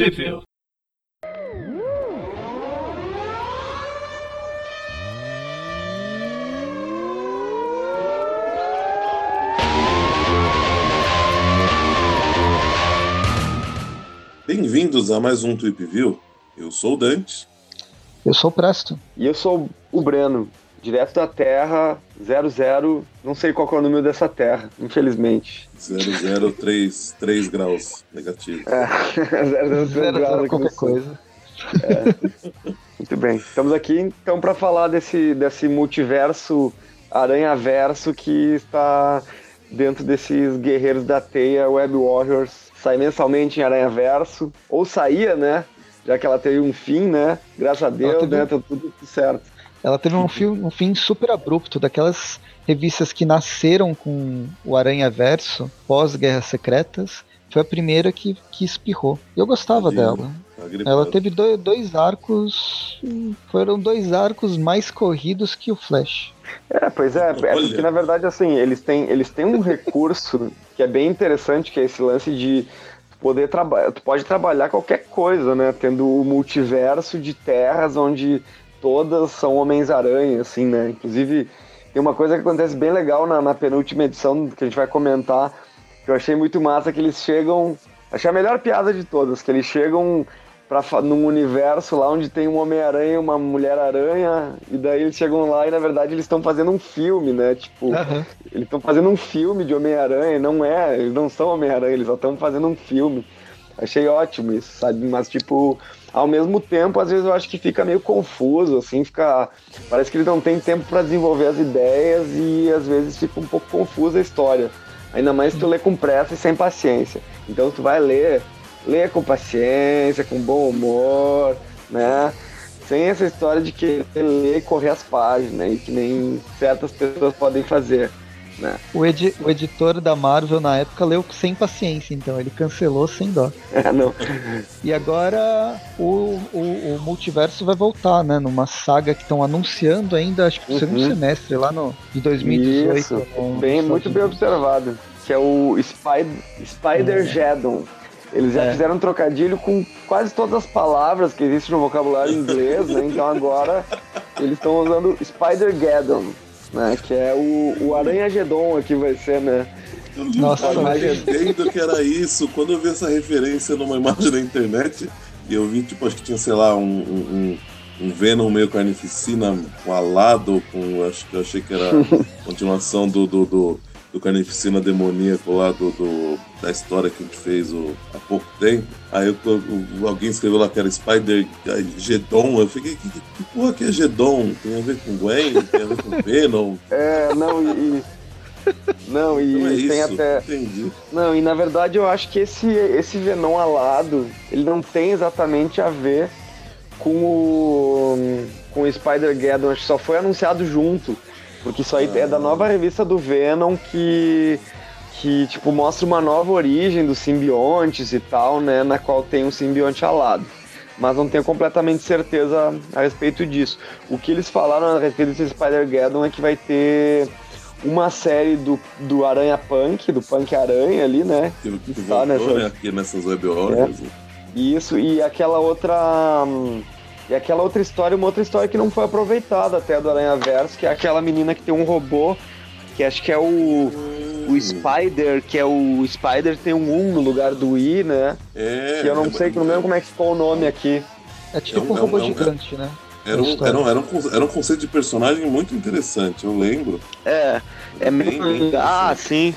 Trivia. Bem-vindos a mais um Tweep View. Eu sou o Dante. Eu sou o Presto. E eu sou o Breno, direto da Terra, 00, não sei qual é o número dessa Terra, infelizmente. 003 graus negativo. É, 003 Zero, graus qualquer coisa. Muito bem. Estamos aqui então para falar desse, desse multiverso aranha-verso que está dentro desses guerreiros da teia Web Warriors. Sai mensalmente em Aranha-Verso, ou saía, né? Já que ela teve um fim, né? Graças a Deus, né? Tá tudo certo. Ela teve um, fio- um fim super abrupto, daquelas revistas que nasceram com o Aranha Verso, pós-Guerras Secretas. Foi a primeira que, que espirrou. E eu gostava Sim. dela. Ela teve do- dois arcos. Foram dois arcos mais corridos que o Flash. É, pois é, é porque na verdade assim, eles têm, eles têm um recurso que é bem interessante, que é esse lance de poder trabalhar, tu pode trabalhar qualquer coisa, né, tendo o multiverso de terras onde todas são Homens-Aranha, assim, né, inclusive tem uma coisa que acontece bem legal na, na penúltima edição, que a gente vai comentar, que eu achei muito massa, que eles chegam, achei a melhor piada de todas, que eles chegam pra, num universo lá onde tem um Homem-Aranha e uma Mulher-Aranha, e daí eles chegam lá e na verdade eles estão fazendo um filme, né? Tipo, Aham. eles estão fazendo um filme de Homem-Aranha, não é, eles não são Homem-Aranha, eles só estão fazendo um filme. Achei ótimo isso, sabe? Mas, tipo, ao mesmo tempo, às vezes eu acho que fica meio confuso, assim, fica. Parece que eles não têm tempo pra desenvolver as ideias e às vezes fica um pouco confusa a história. Ainda mais se tu lê com pressa e sem paciência. Então tu vai ler, lê com paciência, com bom humor, né? Sem essa história de querer ler e correr as páginas, né? E que nem certas pessoas podem fazer. Né? O, edi- o editor da Marvel na época leu sem paciência, então ele cancelou sem dó. É, não. E agora o, o, o multiverso vai voltar, né? Numa saga que estão anunciando ainda, acho que no segundo Uhum. semestre, lá no de 2018. Isso, no- bem, muito bem observado. Que é o Spider, Spider Geddon. Eles já É. fizeram um trocadilho com quase todas as palavras que existem no vocabulário inglês, né? Então agora eles estão usando Spider Geddon, né? Que é o, o Aranha Gedon aqui vai ser, né? Eu não entendendo que era isso. Quando eu vi essa referência numa imagem na internet, e eu vi, tipo, acho que tinha, sei lá, um, um, um- Venom meio carnificina com alado, com. Acho que eu achei que era a continuação do, do, do, do carnificina demoníaco lá do, do- da história que a gente fez o, há pouco tempo. Aí eu- o- alguém escreveu lá que era Spider Gedon. Eu fiquei, que, que, que porra que é Gedon? Tem a ver com Gwen? Tem a ver com Venom? É, não, e. Não, e Não é tem isso. até. Entendi. Não, e na verdade eu acho que esse, esse Venom alado, ele não tem exatamente a ver com o, com o Spider-Geddon, acho que só foi anunciado junto, porque isso aí é da nova revista do Venom que, que tipo, mostra uma nova origem dos simbiontes e tal, né, na qual tem um simbionte alado. Mas não tenho completamente certeza a respeito disso. O que eles falaram a respeito desse Spider-Geddon é que vai ter uma série do, do Aranha Punk, do Punk Aranha ali, né? Que, que Está voltou, nessa- né, aqui nessas web orders. Isso, e aquela outra. Hum, E aquela outra história, uma outra história que não foi aproveitada até do Aranha Verso, que é aquela menina que tem um robô, que acho que é o. O Spider, que é o Spider tem um 1 no lugar do I, né? É, Que eu não é, sei, que não lembro como é que ficou o nome aqui. É tipo É um- um é um- robô é um- gigante, né? Era um, era, um, era, um, era um conceito de personagem muito interessante, eu lembro. É, é Bem, meio. bem ah, sim.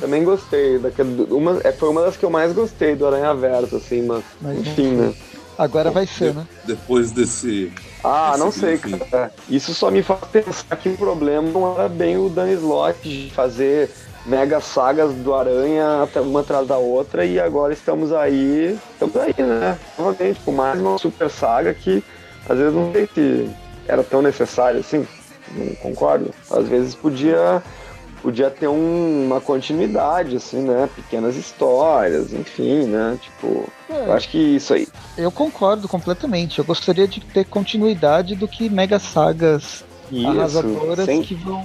Também gostei. Daquele, uma, é, foi uma das que eu mais gostei do Aranha Verso, assim, mas. Mas enfim, né? Agora vai ser, né? Depois desse. Ah, Esse não sei, cara. Isso só me faz pensar que o problema não era bem o Dan Slott de fazer mega sagas do Aranha até uma atrás da outra e agora estamos aí, estamos aí, né? Novamente, com mais uma super saga que às vezes não sei se era tão necessário assim, não concordo. Às vezes podia podia ter um- uma continuidade, assim, né? Pequenas histórias, enfim, né? Tipo, eu acho que isso aí. Eu concordo completamente. Eu gostaria de ter continuidade do que mega sagas Isso, arrasadoras sem... que vão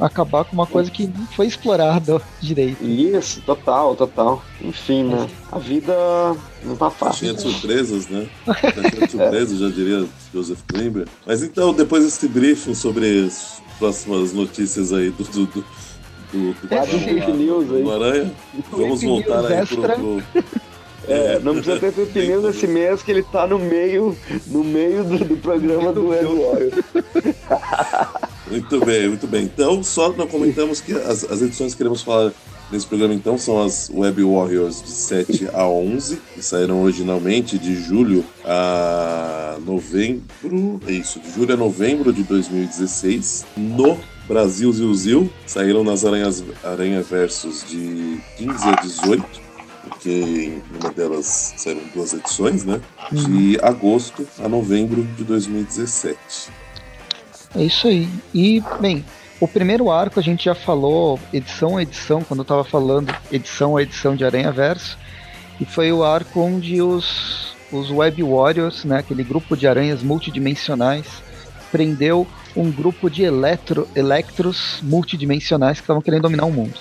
acabar com uma coisa que não foi explorada direito. Isso, total, total. Enfim, né? A vida não tá fácil. De surpresas, né? De surpresas, já diria Joseph Klimber. Mas então, depois desse briefing sobre as próximas notícias aí do, do, do do, do, é, fake news aí. Aranha. Vamos voltar aí pro, pro, é, não precisa ter fake news esse mês que ele tá no meio, no meio do, do programa do Eduardo. muito bem, muito bem. Então, só nós comentamos que as, as edições que queremos falar nesse programa, então, são as Web Warriors de 7 a 11, que saíram originalmente de julho a novembro. É isso, de julho a novembro de 2016. No Brasil Zil saíram nas Aranhas, Aranha Versos de 15 a 18 porque em uma delas saíram duas edições, né? De uhum. agosto a novembro de 2017. É isso aí. E, bem, o primeiro arco a gente já falou edição a edição, quando eu estava falando edição a edição de Aranha Verso, e foi o arco onde os, os Web Warriors, né, aquele grupo de aranhas multidimensionais, prendeu um grupo de eletro, electros multidimensionais que estavam querendo dominar o mundo.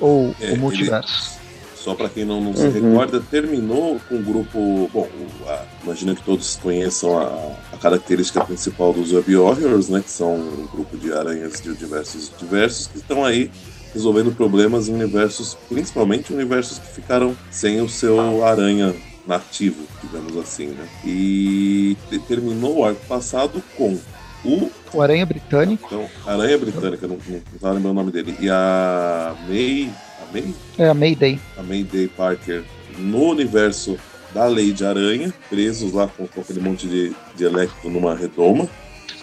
Ou é, o multiverso. Só para quem não, não se uhum. recorda, terminou com o grupo. Bom, a, imagino que todos conheçam a, a, característica principal dos Web Warriors, né? Que são um grupo de aranhas de diversos diversos que estão aí resolvendo problemas em universos, principalmente universos que ficaram sem o seu aranha nativo, digamos assim, né? E terminou o arco passado com o. O Aranha Britânico. Então, Aranha Britânica, não, não, não lembrando o nome dele. E a May May? É a Mayday. A Mayday Parker no universo da Lei Aranha, presos lá com, com aquele monte de, de electro numa redoma.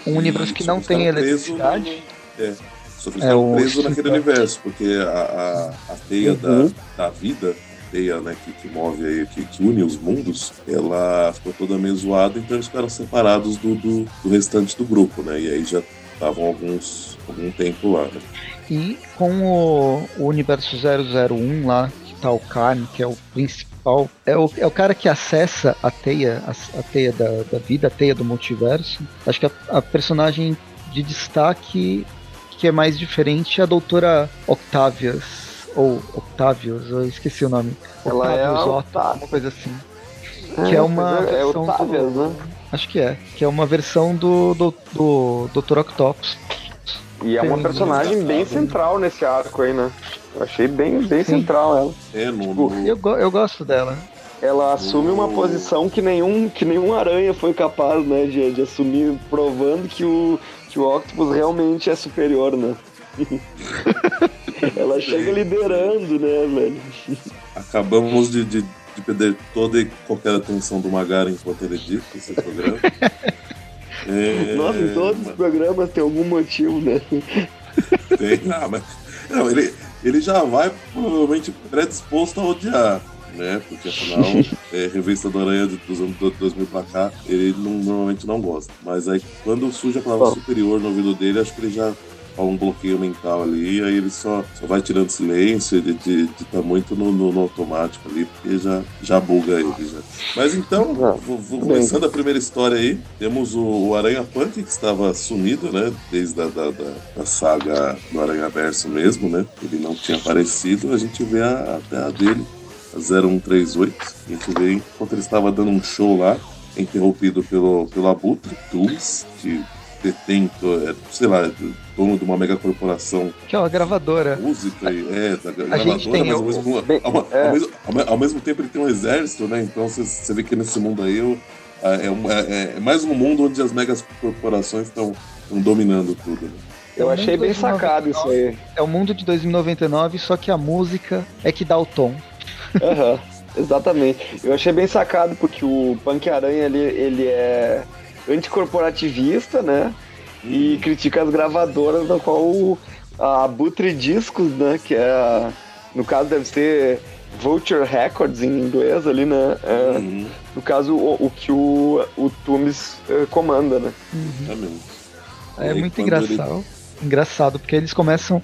Um universo que não tem eletricidade. No, é, só que eles é preso naquele universo, porque a, a, a teia uhum. da, da vida, a teia né, que, que move aí, que, que, une os mundos, ela ficou toda meio zoada, então eles ficaram separados do, do, do restante do grupo, né? E aí já estavam alguns algum tempo lá. Né? E com o, o universo 001 lá, que tá o Khan, que é o principal, é o, é o cara que acessa a teia, a, a teia da, da, vida, a teia do multiverso. Acho que a, a personagem de destaque que é mais diferente é a doutora Octavius. Ou Octavius, eu esqueci o nome. Ela é Octavius é Otto, uma coisa assim. É, que é uma é, é Octavius, do, né? Acho que é. Que é uma versão do, do, do Dr. Octopus. E é uma personagem bem central nesse arco aí, né? Eu achei bem, bem central ela. É, no, tipo, eu, eu gosto dela. Ela assume uma posição que nenhum, que nenhum aranha foi capaz, né, de, de assumir, provando que o, que o Octopus realmente é superior, né? ela chega liderando, né, velho? Acabamos de, de, de perder toda e qualquer atenção do Magaren enquanto ele dita esse programa. É... Nossa, em todos os programas tem algum motivo, né? Tem, ah, mas. Não, ele, ele já vai provavelmente predisposto a odiar, né? Porque afinal, é, revista do Aranha dos anos 2000 pra cá, ele não, normalmente não gosta. Mas aí quando surge a palavra superior no ouvido dele, acho que ele já um bloqueio mental ali, aí ele só, só vai tirando silêncio, ele de, de tá muito no, no, no, automático ali, porque já, já buga ele já. Mas então, ah, vou, vou começando a primeira história aí, temos o, o Aranha Punk, que estava sumido, né, desde a da, da, da saga do Aranha Verso mesmo, né, ele não tinha aparecido, a gente vê a, a, a dele, a 0138, a gente vê enquanto ele estava dando um show lá, interrompido pelo, pelo Abutre, Tools, que detém, é, sei lá, dono de uma mega corporação. Que é uma gravadora. Música, é, da gravadora, mas ao mesmo, bem, ao, é. ao, mesmo, ao, mesmo, tempo ele tem um exército, né? Então você vê que nesse mundo aí é, é, é, mais um mundo onde as megas corporações estão dominando tudo. Né? Eu achei bem sacado isso aí. É o mundo de 2099, só que a música é que dá o tom. Aham. Uhum. Exatamente. Eu achei bem sacado porque o Punk Aranha ele, ele é anticorporativista, né? E critica as gravadoras, da qual a Butre Discos, né? Que é, a, no caso, deve ser Vulture Records em inglês ali, né? É, uhum. No caso, o, o, que o, o Tumes é, comanda, né? Uhum. É, é muito engraçado. Ele... Engraçado, porque eles começam.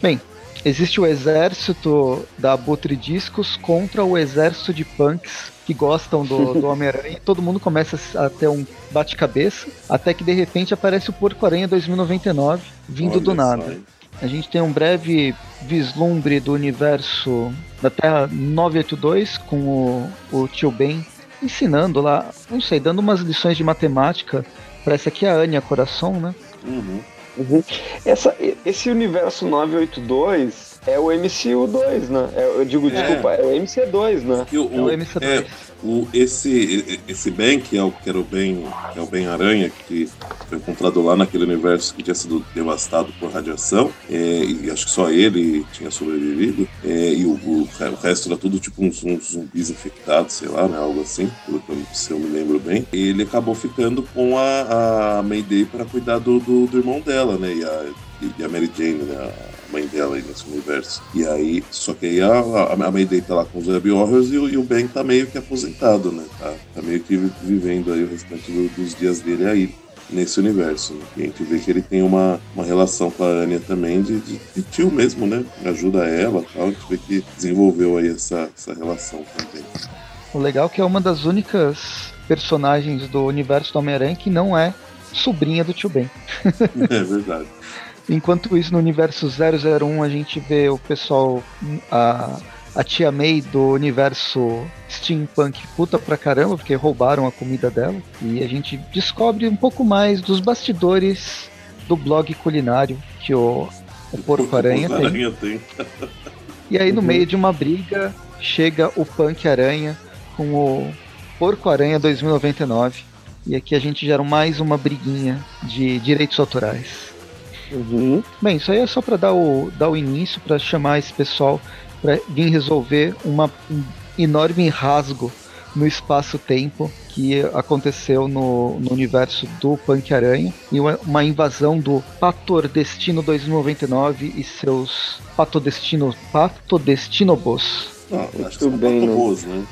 Bem, existe o exército da Abutre Discos contra o exército de punks que gostam do, do Homem-Aranha e todo mundo começa a ter um bate-cabeça, até que de repente aparece o Porco-Aranha 2099 vindo Olha do nada. A gente tem um breve vislumbre do universo da Terra 982 com o, o tio Ben ensinando lá, não sei, dando umas lições de matemática. Parece aqui a Anya Coração, né? Uhum. Uhum. Essa, esse universo 982 é o MCU2, né? É, eu digo, é. desculpa, é o MC2, né? O, é o MC2. É, o, esse, esse Ben, que é o que era o Ben, que é o Ben Aranha, que foi encontrado lá naquele universo que tinha sido devastado por radiação, é, e acho que só ele tinha sobrevivido, é, e o, o, o, resto era tudo tipo uns, uns, zumbis infectados, sei lá, né, algo assim, pelo que eu, se eu me lembro bem. Ele acabou ficando com a, a Mayday para cuidar do, do, do, irmão dela, né, e a, e a Mary Jane, né, mãe dela aí nesse universo. E aí, só que aí a, a, a Mayday tá lá com os Web Horrors e, e, o Ben tá meio que aposentado, né? Tá, tá meio que vivendo aí o restante do, dos dias dele aí nesse universo. Né? E a gente vê que ele tem uma, uma relação com a Anya também de, de, de tio mesmo, né? Ajuda ela tal. A gente vê que desenvolveu aí essa, essa relação também. O legal é que é uma das únicas personagens do universo do Homem-Aranha que não é sobrinha do tio Ben. é verdade. Enquanto isso, no universo 001, a gente vê o pessoal, a, a tia May do universo steampunk puta pra caramba, porque roubaram a comida dela. E a gente descobre um pouco mais dos bastidores do blog culinário que o, o Porco-Aranha tem. tem. E aí, no uhum. meio de uma briga, chega o Punk Aranha com o Porco-Aranha 2099. E aqui a gente gera mais uma briguinha de direitos autorais. Uhum. Bem, isso aí é só para dar o, dar o início, para chamar esse pessoal para vir resolver uma, um enorme rasgo no espaço-tempo que aconteceu no, no universo do Punk Aranha e uma, uma invasão do Pator Destino 2099 e seus Patodestino Patodestinobos. Ah, acho que são bem, Patobos, né?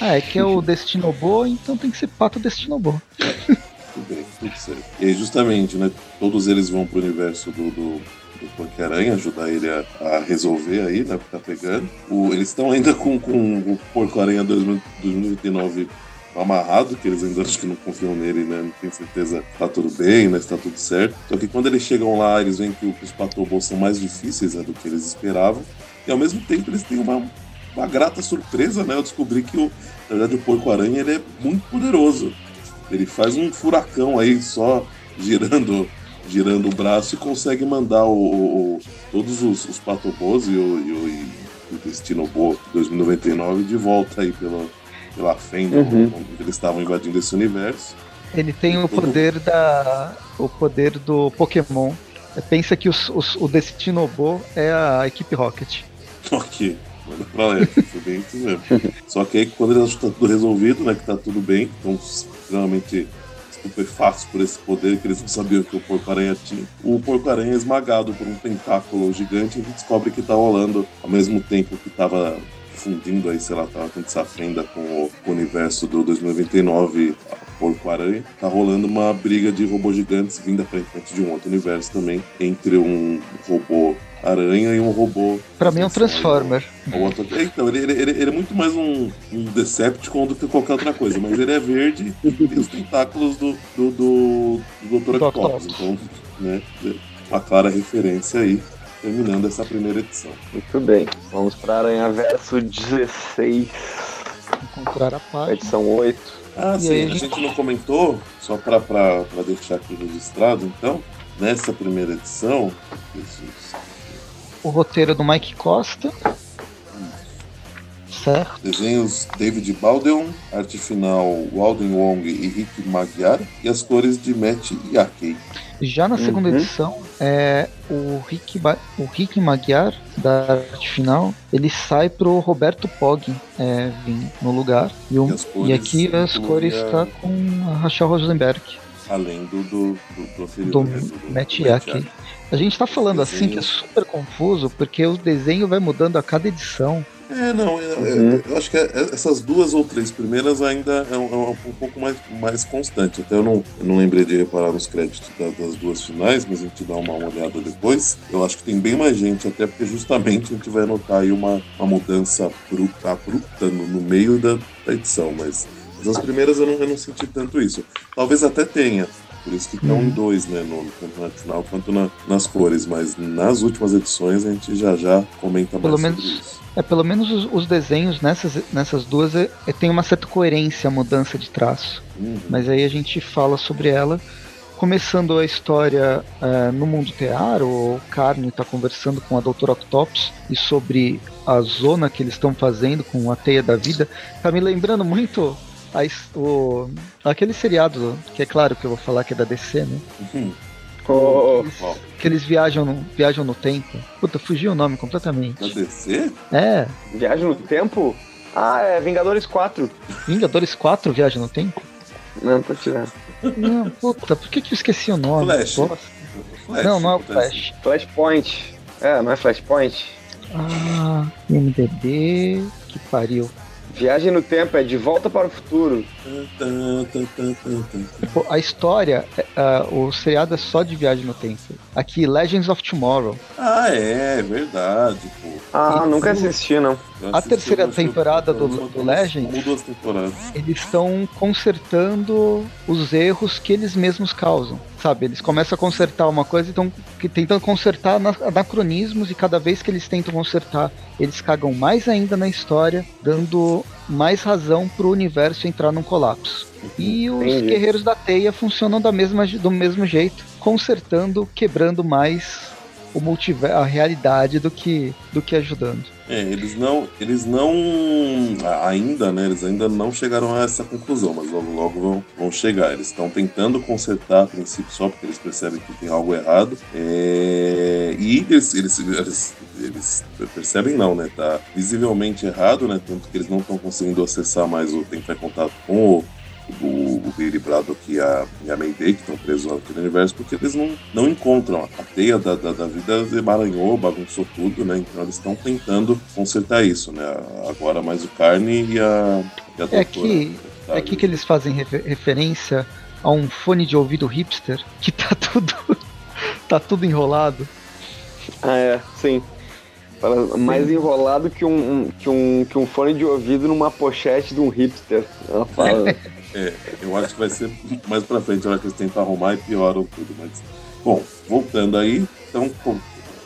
Ah, é que é o Destinobo, então tem que ser Patodestinobo. tudo bem, tudo certo. E justamente, né? Todos eles vão pro universo do, do, do Porco-Aranha, ajudar ele a, a, resolver aí, né? Tá pegando. O, eles estão ainda com, com o Porco-Aranha 2029 amarrado, que eles ainda acho que não confiam nele, né? Não tem certeza tá tudo bem, né? Se tá tudo certo. Só que quando eles chegam lá, eles veem que os patobos são mais difíceis né, do que eles esperavam. E ao mesmo tempo eles têm uma, uma grata surpresa, né? Eu descobri que, o, na verdade, o Porco-Aranha ele é muito poderoso. Ele faz um furacão aí só girando girando o braço e consegue mandar o, o todos os, os Patobos e o, e o, o Destino Bo 2099 de volta aí pela, pela fenda uhum. onde eles estavam invadindo esse universo. Ele tem o poder da o poder do Pokémon. Pensa que os, os, o Destino Bo é a equipe Rocket. Ok. Manda pra lá, foi bem isso mesmo. Só que aí quando ele acha que tá tudo resolvido, né? Que tá tudo bem, então extremamente estupefatos por esse poder que eles não sabiam que o Porco-Aranha tinha. O Porco-Aranha é esmagado por um tentáculo gigante e descobre que tá rolando ao mesmo tempo que tava fundindo aí, sei lá, tava tendo essa fenda com o universo do 2099 Porco-Aranha, tá rolando uma briga de robôs gigantes vindo aparentemente de um outro universo também, entre um robô aranha e um robô. Pra mim é um Transformer. Outro... Então, ele, ele, ele, é muito mais um, um Decepticon do que qualquer outra coisa, mas ele é verde e tem os tentáculos do, do, do, do Dr. Octopus. Então, né, uma clara referência aí, terminando essa primeira edição. Muito bem, vamos para Aranha Verso 16. Encontrar a página. Edição 8. Ah, e sim, aí, a gente não comentou, só para deixar aqui registrado, então, nessa primeira edição, Jesus, o roteiro do Mike Costa. Certo. Desenhos David Baldeon, arte final Walden Wong e Rick Magyar e as cores de Matt Yakei. Já na segunda uhum. edição, é, o, Rick, o Rick Magyar, da arte final, ele sai pro Roberto Pog é, vir no lugar. E, o, e, e aqui as cores está com a Rachel Rosenberg. Além do, do, do, do, do, do, do Matt Yakei. A gente tá falando assim que é super confuso, porque o desenho vai mudando a cada edição. É, não, é, uhum. eu acho que é, essas duas ou três primeiras ainda é um, é um pouco mais, mais constante. Até eu não, eu não lembrei de reparar nos créditos das duas finais, mas a gente dá uma olhada depois. Eu acho que tem bem mais gente, até porque justamente a gente vai notar aí uma, uma mudança abrupta, abrupta no, no meio da, da edição, mas as primeiras eu não, eu não senti tanto isso. Talvez até tenha, por isso que estão em uhum. dois, né? No, na final quanto na, nas cores. Mas nas últimas edições a gente já já comenta pelo mais menos, sobre isso. É, pelo menos os, os desenhos nessas, nessas duas é, é, tem uma certa coerência a mudança de traço. Uhum. Mas aí a gente fala sobre ela. Começando a história é, no mundo tear, o Carne está conversando com a Doutora Octopus e sobre a zona que eles estão fazendo com a teia da vida. Tá me lembrando muito a, o, aquele seriado, que é claro que eu vou falar que é da DC, né? Uhum. Oh, eles, oh. Que eles viajam no, viajam no tempo. Puta, fugiu o nome completamente. Da DC? É. Viagem no tempo? Ah, é Vingadores 4. Vingadores 4 Viagem no Tempo? Não, tô tirando. Não, puta, por que, que eu esqueci o nome? Flash. Flash não, não é o Flash. Flashpoint. É, não é Flashpoint? Ah, MDB. Que pariu. Viagem no tempo é de volta para o futuro. a história, uh, o seriado é só de viagem no tempo. Aqui, Legends of Tomorrow. Ah, é, verdade, pô. Ah, e nunca assisti, não. A terceira temporada do, do Legends, duas temporadas. eles estão consertando os erros que eles mesmos causam. Sabe, eles começam a consertar uma coisa e estão tentando consertar anacronismos e cada vez que eles tentam consertar, eles cagam mais ainda na história, dando mais razão para o universo entrar num colapso. E os Entendi. guerreiros da teia funcionam da mesma, do mesmo jeito, consertando, quebrando mais o multiverso, a realidade do que, do que ajudando. É, eles não, eles não ainda, né? Eles ainda não chegaram a essa conclusão, mas logo logo vão, vão chegar. Eles estão tentando consertar a princípio só porque eles percebem que tem algo errado. É, e eles, eles, eles, eles, percebem não, né? Tá visivelmente errado, né? Tanto que eles não estão conseguindo acessar mais o entrar em contato com o o, o Billy Braddock e a, e a Mayday, que estão presos lá no universo, porque eles não, não encontram. A teia da, da, da vida emaranhou, bagunçou tudo, né? Então eles estão tentando consertar isso, né? Agora mais o Carne e a, e a é aqui, é aqui que eles fazem refer referência a um fone de ouvido hipster que tá tudo, tá tudo enrolado. Ah, é, sim. Mais enrolado que um, que, um, que um fone de ouvido numa pochete de um hipster. Ela fala. É, eu acho que vai ser mais pra frente, a hora que eles tentam arrumar e pioram tudo. Mas, bom, voltando aí, então pô,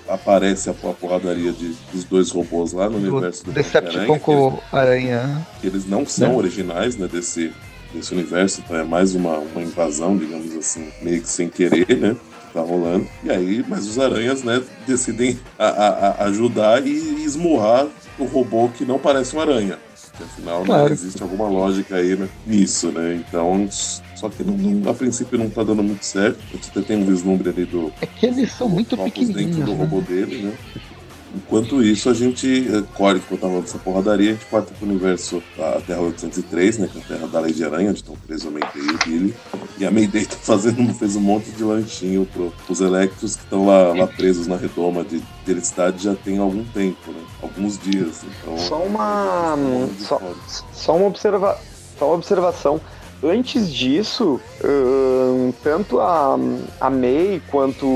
aparece a, a porradaria de, dos dois robôs lá no do universo do Decepticon com Aranha. Que eles não são né? originais, né, desse, desse universo, então é mais uma, uma invasão, digamos assim, meio que sem querer, né? Tá rolando. E aí, mas os aranhas, né, decidem a, a, a ajudar e esmurrar o robô que não parece uma aranha. Porque afinal né, claro. né, existe alguma lógica aí né, nisso, né? Então, só que não, não, a princípio não tá dando muito certo. A gente tem um vislumbre ali do. É que eles são muito pequenininhos. dentro do né? robô dele, né? Enquanto isso, a gente corre, enquanto tava dessa porradaria, a gente parte pro universo da Terra 803, né? Que é a Terra da Lei de Aranha, onde estão presos a Mayday e o Billy. E a Mayday tá fazendo, fez um monte de lanchinho pro, pros Electros que estão lá, lá presos na redoma de, de eletricidade já tem algum tempo, né? Alguns dias. Então, só uma. Só, só, uma observa, só uma observação. Antes disso, tanto a, a May quanto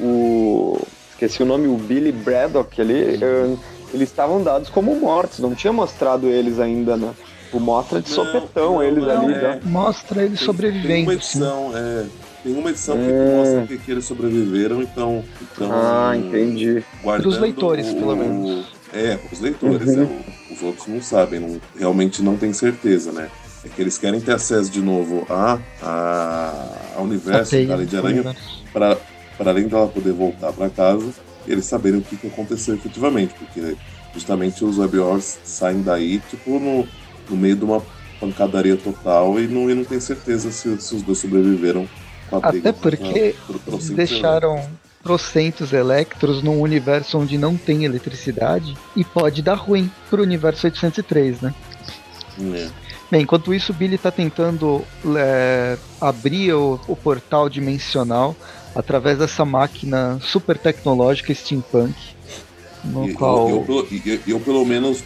o esqueci o nome, o Billy Braddock ali, uh, eles estavam dados como mortos, não tinha mostrado eles ainda, né? O mostra de não, sopetão não, eles não, ali. É. Né? Mostra eles sobrevivendo. Tem uma edição, é. Tem uma edição é. que mostra que, que, eles sobreviveram, então. então ah, entendi. Para os leitores, o, pelo menos. É, os leitores, uhum. é, os outros não sabem, não, realmente não tem certeza, né? É que eles querem ter acesso de novo a, a, a universo da Lei de Aranha para para além dela poder voltar para casa, eles saberem o que, que aconteceu efetivamente, porque justamente os Web Wars saem daí, tipo, no, no meio de uma pancadaria total e não, e não tem certeza se, se os dois sobreviveram com a Até porque eles deixaram trocentos Electros num universo onde não tem eletricidade e pode dar ruim pro universo 803, né? É. Bem, enquanto isso, o Billy está tentando é, abrir o, o portal dimensional através dessa máquina super tecnológica steampunk. No eu, qual... eu, eu, eu, pelo menos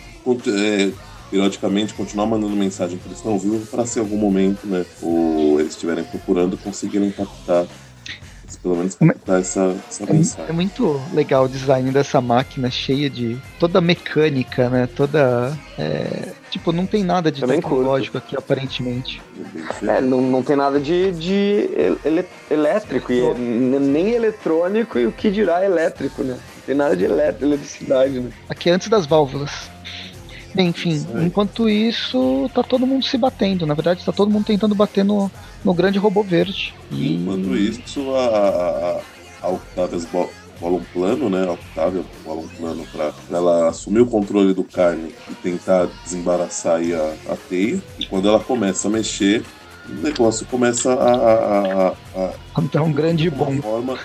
é, periodicamente continuar mandando mensagem que eles estão vivos para se em algum momento, né, ou eles estiverem procurando, conseguirem captar pelo menos captar essa, essa é, mensagem. É muito legal o design dessa máquina cheia de toda mecânica, né? Toda. É, tipo, não tem nada de Também tecnológico curto. aqui, aparentemente. É, não, não tem nada de, de ele, elétrico, e nem eletrônico e o que dirá elétrico, né? Não tem nada de eletricidade, né? Aqui é antes das válvulas. Enfim, enquanto isso, tá todo mundo se batendo. Na verdade, tá todo mundo tentando bater no, no grande robô verde. E... Enquanto isso, a, a, Octavia bola um plano, né? A Octavia bola um plano pra, pra ela assumir o controle do carne e tentar desembaraçar aí a, a teia. E quando ela começa a mexer, o negócio começa a, a, a, a dar um grande bom forma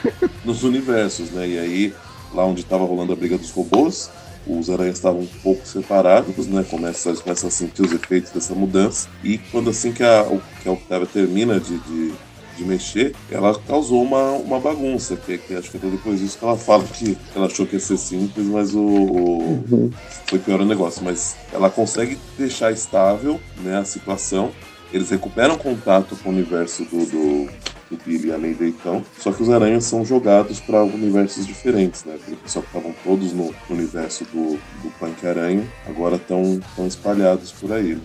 nos universos, né? E aí, lá onde estava rolando a briga dos robôs, os aranhas estavam um pouco separados, né? Começa, começa a sentir os efeitos dessa mudança. E quando assim que a, que a Octavia termina de, de, de, mexer, ela causou uma, uma bagunça. Que, que acho que é depois disso que ela fala que ela achou que ia ser simples, mas o, o uhum. foi pior o negócio. Mas ela consegue deixar estável né, a situação. Eles recuperam contato com o universo do, do do Billy e a Lady então. Só que os aranhas são jogados para universos diferentes, né? Porque só estavam todos no universo do, do Punk Aranha, agora estão espalhados por aí.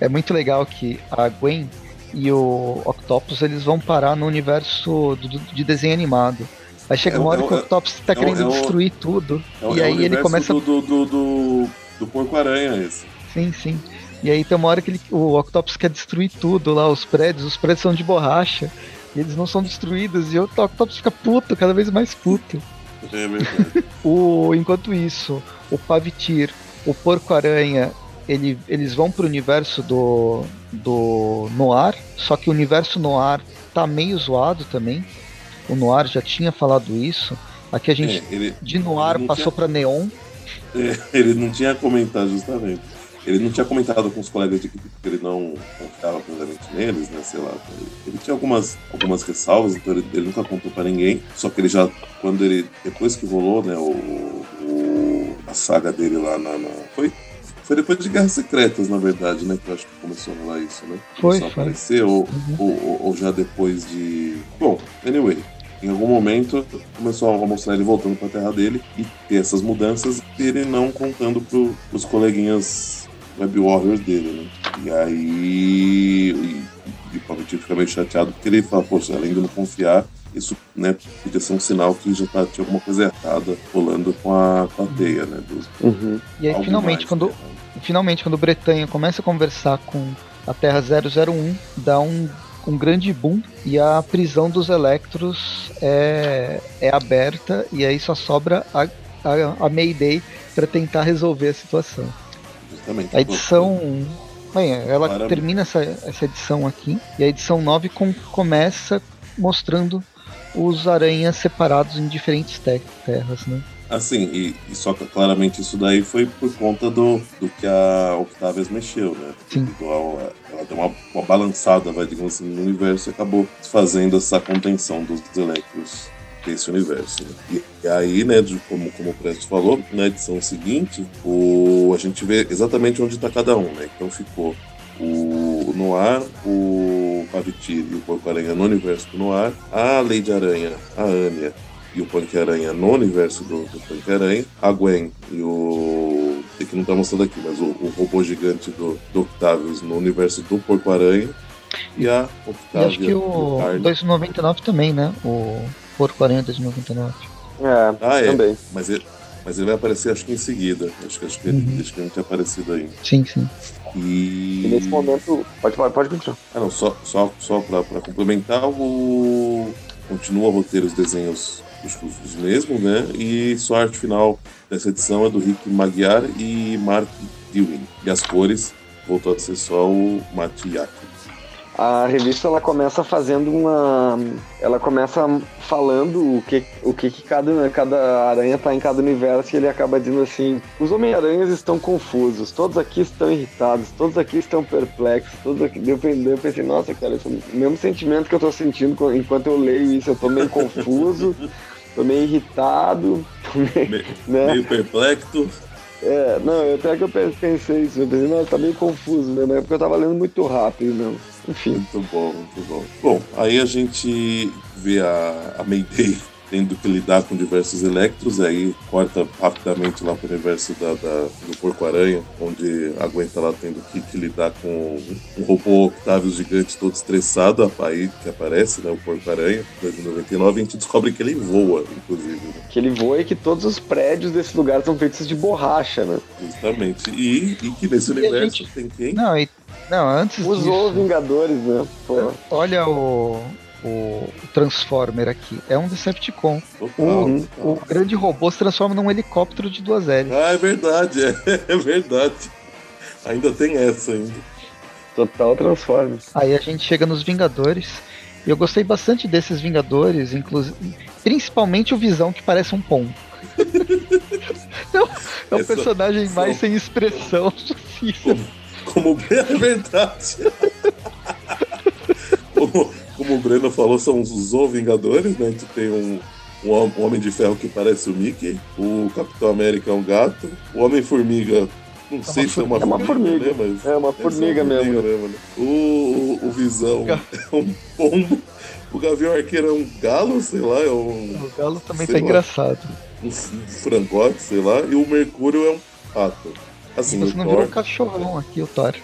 É muito legal que a Gwen e o Octopus eles vão parar no universo do, de desenho animado. Aí chega é, uma hora é, que o Octopus está é, querendo destruir tudo. e aí ele começa. Do, do, do, do Porco-Aranha, esse. Sim, sim. E aí tem uma hora que ele, o Octopus quer destruir tudo lá, os prédios, os prédios são de borracha, e eles não são destruídos, e o Octopus fica puto, cada vez mais puto. É verdade. o, enquanto isso, o Pavitir, o Porco-Aranha, ele, eles vão pro universo do, do Noir, só que o universo Noir tá meio zoado também. O Noir já tinha falado isso. Aqui a gente, é, ele, de Noir, passou tinha... para Neon. É, ele não tinha comentado justamente. Ele não tinha comentado com os colegas de equipe porque ele não confiava plenamente neles, né? Sei lá. Ele tinha algumas, algumas ressalvas, então ele, ele nunca contou para ninguém. Só que ele já, quando ele. Depois que rolou, né? O, o a saga dele lá na. na foi foi depois de Guerras Secretas, na verdade, né? Que eu acho que começou a rolar isso, né? Foi. Começou a aparecer, ou, uhum. ou, ou, já depois de. Bom, anyway. Em algum momento começou a mostrar ele voltando para a terra dele e ter essas mudanças e ele não contando para os coleguinhas Web Warriors dele, né? E aí. E, e o Palpatine fica meio chateado porque ele fala, poxa, além de não confiar, isso né, podia ser um sinal que já tá, tinha alguma coisa errada rolando com a, com a teia, né? Do, uhum. E aí finalmente, mais, quando, né? finalmente, quando Bretanha começa a conversar com a Terra 001, dá um, um grande boom e a prisão dos Electros é, é aberta e aí só sobra a, a, a Mayday para tentar resolver a situação. A edição. Bem, ela Para... termina essa, essa edição aqui. E a edição 9 com, começa mostrando os aranhas separados em diferentes terras, né? Assim, e, e, só que claramente isso daí foi por conta do, do que a Octavius mexeu, né? Sim. Ela, ela deu uma, uma balançada, vai, digamos assim, no universo e acabou fazendo essa contenção dos Electros desse universo. Né? E, aí, né, de, como, como o Presto falou, na edição seguinte, o, a gente vê exatamente onde está cada um, né? Então ficou o Noir, o Pavitir e o Porco-Aranha no universo do Noir, a Lady Aranha, a Anya e o Punk-Aranha no universo do, do Punk-Aranha, a Gwen e o. Tem que não tá mostrando aqui, mas o, o robô gigante do, do Octavius no universo do Porco-Aranha. E a Octavia. E acho que o 299 também, né? O Porco Aranha 2099. É, ah, é. também. Mas ele, mas ele vai aparecer acho que em seguida. Acho que, acho que, uhum. acho que ele não tinha aparecido ainda. Sim, sim. E... e nesse momento. Pode, pode, pode continuar. Ah, não, só, só, só pra, pra complementar, o. Continua a roteiro os desenhos os, os mesmos, né? E só a arte final dessa edição é do Rick Magyar e Mark Dewey. E as cores voltou a ser só o Matiak a revista ela começa fazendo uma ela começa falando o que o que, que cada cada aranha tá em cada universo e ele acaba dizendo assim os homem aranhas estão confusos todos aqui estão irritados todos aqui estão perplexos todos aqui eu, pensei nossa cara esse é o mesmo sentimento que eu tô sentindo enquanto eu leio isso eu tô meio confuso tô meio irritado tô meio, né? meio perplexo É, não, até que eu pensei isso, eu pensei, não, tá meio confuso, né? Na época eu tava lendo muito rápido, não. Enfim. Muito bom, muito bom. Bom, aí a gente vê a, a Mayday tendo que lidar com diversos electros, aí corta rapidamente lá para o universo da, da do Porco-Aranha, onde a Gwen tá lá tendo que, que lidar com um robô Octavio gigante todo estressado, aí que aparece, né, o Porco-Aranha, 2099, a gente descobre que ele voa, inclusive. Né? Que ele voa e que todos os prédios desse lugar são feitos de borracha, né? Justamente. E, e que nesse e universo gente... tem quem? Não, e... Não, antes Usou disso... Vingadores, né? Pô. Olha o, o Transformer aqui. É um Decepticon. o, o grande robô se transforma num helicóptero de duas hélices. Ah, é verdade, é, é verdade. Ainda tem essa ainda. Total Transformer. Aí a gente chega nos Vingadores. E eu gostei bastante desses Vingadores, inclusive, principalmente o Visão que parece um pombo. É o Essa personagem mais sem expressão possível. Como, como é verdade. como, como o Breno falou, são os Vingadores, né? A gente tem um, um Homem de Ferro que parece o Mickey, o Capitão América é um gato, o Homem-Formiga não é sei se é uma, é uma formiga, né? Mas é uma formiga, é uma formiga mesmo. mesmo né? o, o, o, Visão é um pombo. O Gavião Arqueiro é um galo, sei lá. É um, o galo também tá lá, engraçado. Um, um frangote, sei lá. E o Mercúrio é um pato. Assim, Você não Thor... virou um cachorrão aqui, o Thor.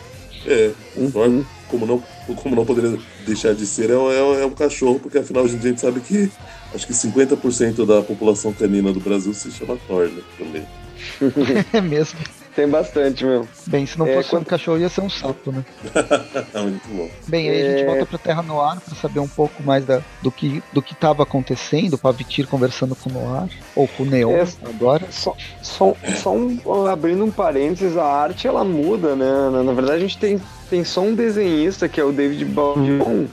É, o. Thor como não, como não poderia deixar de ser, é, é, é um cachorro, porque afinal a gente sabe que acho que 50% da população canina do Brasil se chama Thor, né, também. é mesmo. Tem bastante, meu. Bem, se não é, fosse quando... um cachorro, ia ser um sapo, né? Muito bom. Bem, aí é... a gente é. volta pra Terra Noir pra saber um pouco mais da, do que do que tava acontecendo, o Pavitir conversando com o Noir, ou com o Neon é, agora. Só, só, só um, abrindo um parênteses, a arte ela muda, né? Na, na verdade, a gente tem, tem só um desenhista, que é o David Baldion,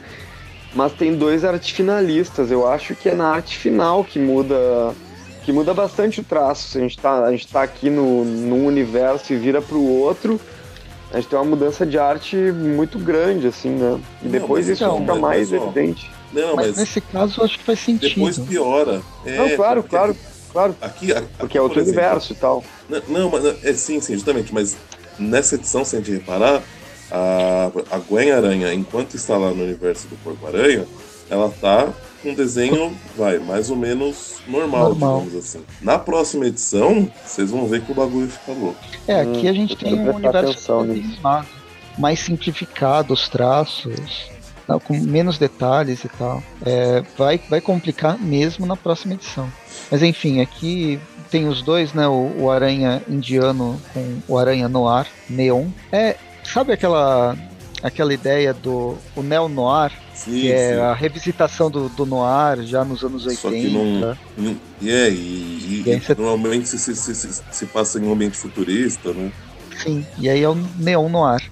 mas tem dois arte finalistas. Eu acho que é na arte final que muda que muda bastante o traço. A gente está a gente tá aqui no, num universo e vira para o outro, a gente tem uma mudança de arte muito grande, assim, né? E depois não, isso não, fica mais evidente. Não, mas, mas, nesse caso eu acho que faz sentido. Depois piora. É, não, claro, claro, claro. Aqui, aqui porque é outro exemplo, universo e tal. Não, não, mas é sim, sim, justamente, mas nessa edição, se a gente reparar, a, a Gwen Aranha, enquanto está lá no universo do Porco Aranha, ela tá um desenho, vai, mais ou menos normal, normal, digamos assim. Na próxima edição, vocês vão ver que o bagulho fica louco. É, aqui a gente hum, tem um universo mais simplificado, os traços, tá, com menos detalhes e tal. É, vai, vai complicar mesmo na próxima edição. Mas enfim, aqui tem os dois, né? O, o Aranha Indiano com o Aranha Noir, Neon. É, sabe aquela aquela ideia do o neo noir, sim, que é sim. a revisitação do, do noir já nos anos 80. Só que não, não é, e, e, e normalmente se, se, se, se, passa em um ambiente futurista, né? Sim, e aí é o neon noir,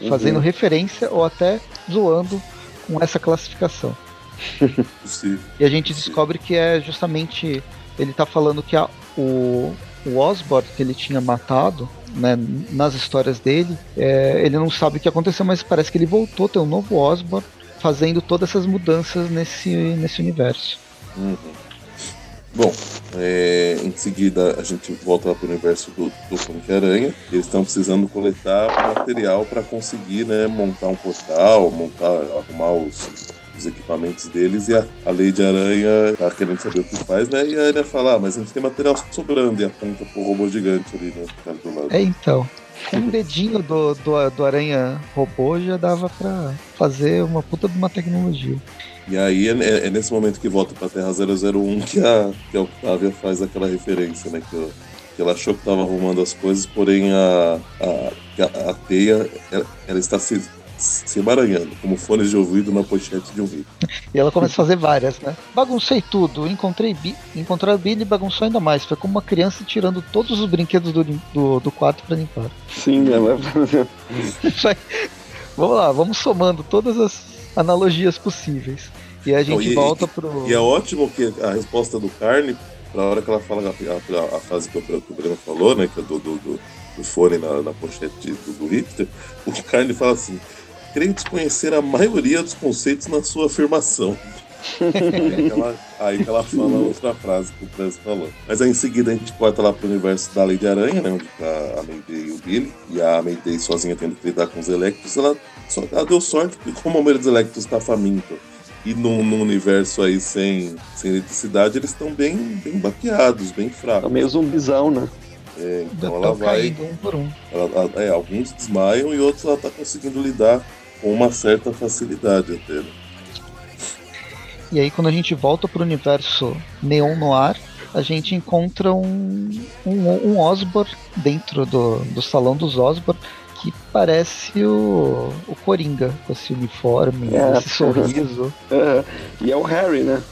uhum. fazendo referência ou até zoando com essa classificação. Possível. E a gente descobre que é justamente ele está falando que a, o, o Osborn que ele tinha matado né, nas histórias dele, é, ele não sabe o que aconteceu, mas parece que ele voltou a ter um novo Osborn fazendo todas essas mudanças nesse, nesse universo. Uhum. Bom, é, em seguida a gente volta para o universo do, do Punk Aranha. Eles estão precisando coletar material para conseguir né, montar um portal, montar, arrumar os, os equipamentos deles e a, a Lady Aranha tá querendo saber o que faz, né? E a Aranha fala, ah, mas a gente tem material sobrando e aponta pro robô gigante ali, né? Tá do lado. É, então. Um dedinho do, do, do Aranha robô já dava pra fazer uma puta de uma tecnologia. E aí é, é, é nesse momento que volta pra Terra 001 que a, que a Octavia faz aquela referência, né? Que, que ela achou que estava arrumando as coisas, porém a, a, a, a teia ela, ela está se se emaranhando, como fones de ouvido na pochete de um rico. E ela começa a fazer várias, né? Baguncei tudo, encontrei Bi, encontrar o Billy e bagunçou ainda mais. Foi como uma criança tirando todos os brinquedos do, do, do quarto para limpar. Sim, ela Vamos lá, vamos somando todas as analogias possíveis. E a gente e, volta pro. E é ótimo que a resposta do Carne, pra hora que ela fala a, a, a frase que o, que o Breno falou, né? Que é do, do, do, do fone na, na pochete do, do Richter, o Carne fala assim: creio desconhecer a maioria dos conceitos na sua afirmação. aí, que ela, aí que ela fala outra frase que o Prez falou. Mas aí em seguida a gente corta lá pro universo da Lei de Aranha, né? Onde tá a Mayday e o Billy. E a Mayday sozinha tendo que lidar com os Electros. Ela, só, ela deu sorte porque como o maioria dos Electros tá faminto e num, num, universo aí sem, sem eletricidade, eles estão bem, bem baqueados, bem fracos. É meio zumbizão, né? É, então ela vai. Um por um. Ela, ela, é, alguns desmaiam e outros ela tá conseguindo lidar com uma certa facilidade até. Né? E aí quando a gente volta pro universo Neon Noir, a gente encontra um, um, um Osborn dentro do, do salão dos Osborn que parece o, o Coringa, com esse uniforme, é. esse sorriso. É. E é o Harry, né?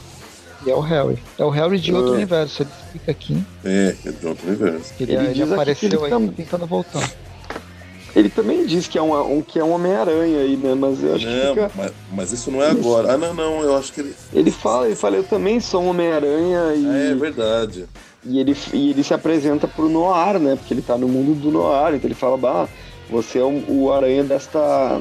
E é o Harry. É o Harry de outro é. universo, ele fica aqui. É, é de outro universo. Ele, ele, ele apareceu ele aí tam... tentando voltar. Ele também diz que é um, um que é um Homem-Aranha aí, né? Mas eu acho não, que fica... mas, mas, isso não é agora. Ah, não, não, eu acho que ele. Ele fala, ele fala, eu também sou um Homem-Aranha e. É, é verdade. E ele, e ele se apresenta pro Noir, né? Porque ele tá no mundo do Noir, então ele fala, bah, você é o, o aranha desta,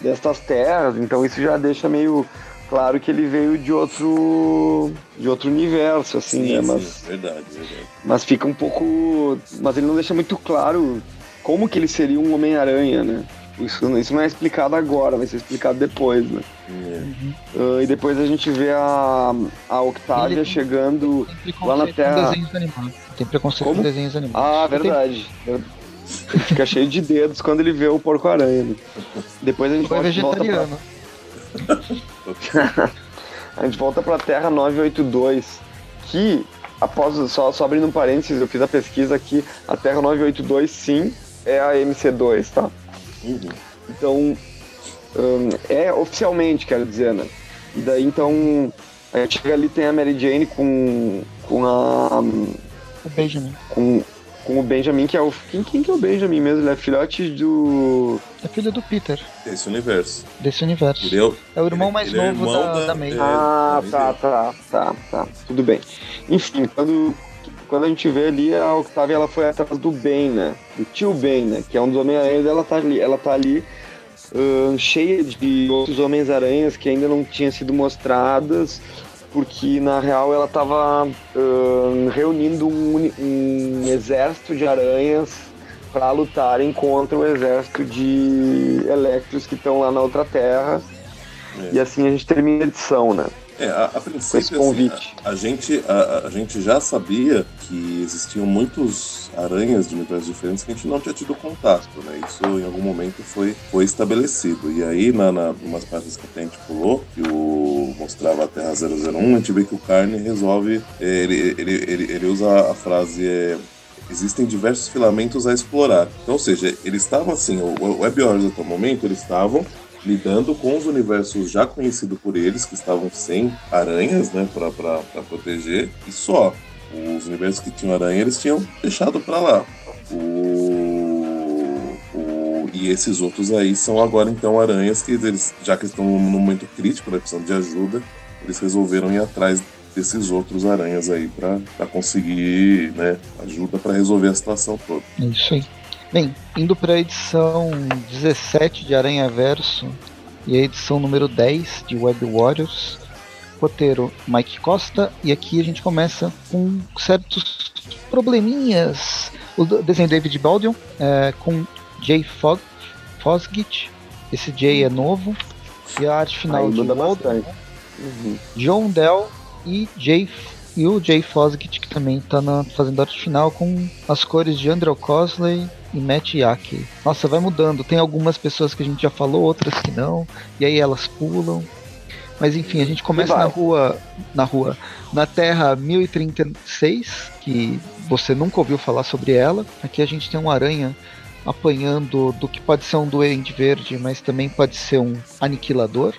destas terras, então isso já deixa meio claro que ele veio de outro de outro universo assim sim, né mas sim, verdade, verdade. mas fica um pouco mas ele não deixa muito claro como que ele seria um homem aranha né isso, isso não é explicado agora vai ser explicado depois né é. uh, e depois a gente vê a a Octavia ele chegando lá na Terra tem preconceito como? com desenhos animados ah verdade tem... Ele fica cheio de dedos quando ele vê o porco-aranha. Né? Depois a gente Foi vegetariano. Pra... a gente volta pra Terra 982, que, após, só, só abrindo um parênteses, eu fiz a pesquisa aqui, a Terra 982 sim é a MC2, tá? Uhum. Então, um, é oficialmente, quero dizer, né? E daí então, a gente chega ali, tem a Mary Jane com, com a. O Benjamin. Com, com o Benjamin, que é o. Quem, quem que é o Benjamin mesmo? Ele é filhote do. É filho do Peter. Desse universo. Desse universo. Ele é, o, é o irmão ele, mais ele é novo é da, da, da May. É, ah, tá, tá, tá, tá. Tudo bem. Enfim, quando, quando a gente vê ali, a Octavia ela foi atrás do Ben, né? Do tio Ben, né? Que é um dos Homem-Aranhas, ela tá ali. Ela tá ali uh, cheia de outros Homens-Aranhas que ainda não tinham sido mostradas porque na real ela estava uh, reunindo um, um, exército de aranhas para lutarem contra o exército de Electros que estão lá na outra Terra. É. E assim a gente termina a edição, né? É, a, a princípio, assim, a, a, gente, a, a, gente já sabia que existiam muitos aranhas de universos diferentes que a gente não tinha tido contato, né? Isso em algum momento foi, foi estabelecido. E aí, na, na umas páginas que a gente pulou, que o mostrava a Terra 001, a gente vê que o Carne resolve, é, ele, ele, ele, ele usa a frase é, existem diversos filamentos a explorar. Então, ou seja, eles estavam assim, o, o Web Horrors até o momento, eles estavam lidando com os universos já conhecidos por eles, que estavam sem aranhas, né, para proteger, e só. Os universos que tinham aranha, eles tinham deixado para lá. O, o, e esses outros aí são agora, então, aranhas que eles, já que estão num momento crítico, né, precisando de ajuda, eles resolveram ir atrás desses outros aranhas aí para conseguir né, ajuda para resolver a situação toda. É isso aí. Bem, indo para a edição 17 de Aranha Verso e a edição número 10 de Web Warriors, roteiro Mike Costa, e aqui a gente começa com certos probleminhas. O desenho David Baldwin, é, com Jay Fog, Fosgit, esse Jay é novo, e a arte final de Baldwin, uhum. John Dell e Jay e o Jay Fosgit, que também está fazendo arte final com as cores de Andrew Cosley e Matt Yaki. Nossa, vai mudando. Tem algumas pessoas que a gente já falou, outras que não. E aí elas pulam. Mas enfim, a gente começa na rua, na rua, na Terra 1036, que você nunca ouviu falar sobre ela. Aqui a gente tem uma aranha apanhando do que pode ser um duende verde, mas também pode ser um aniquilador.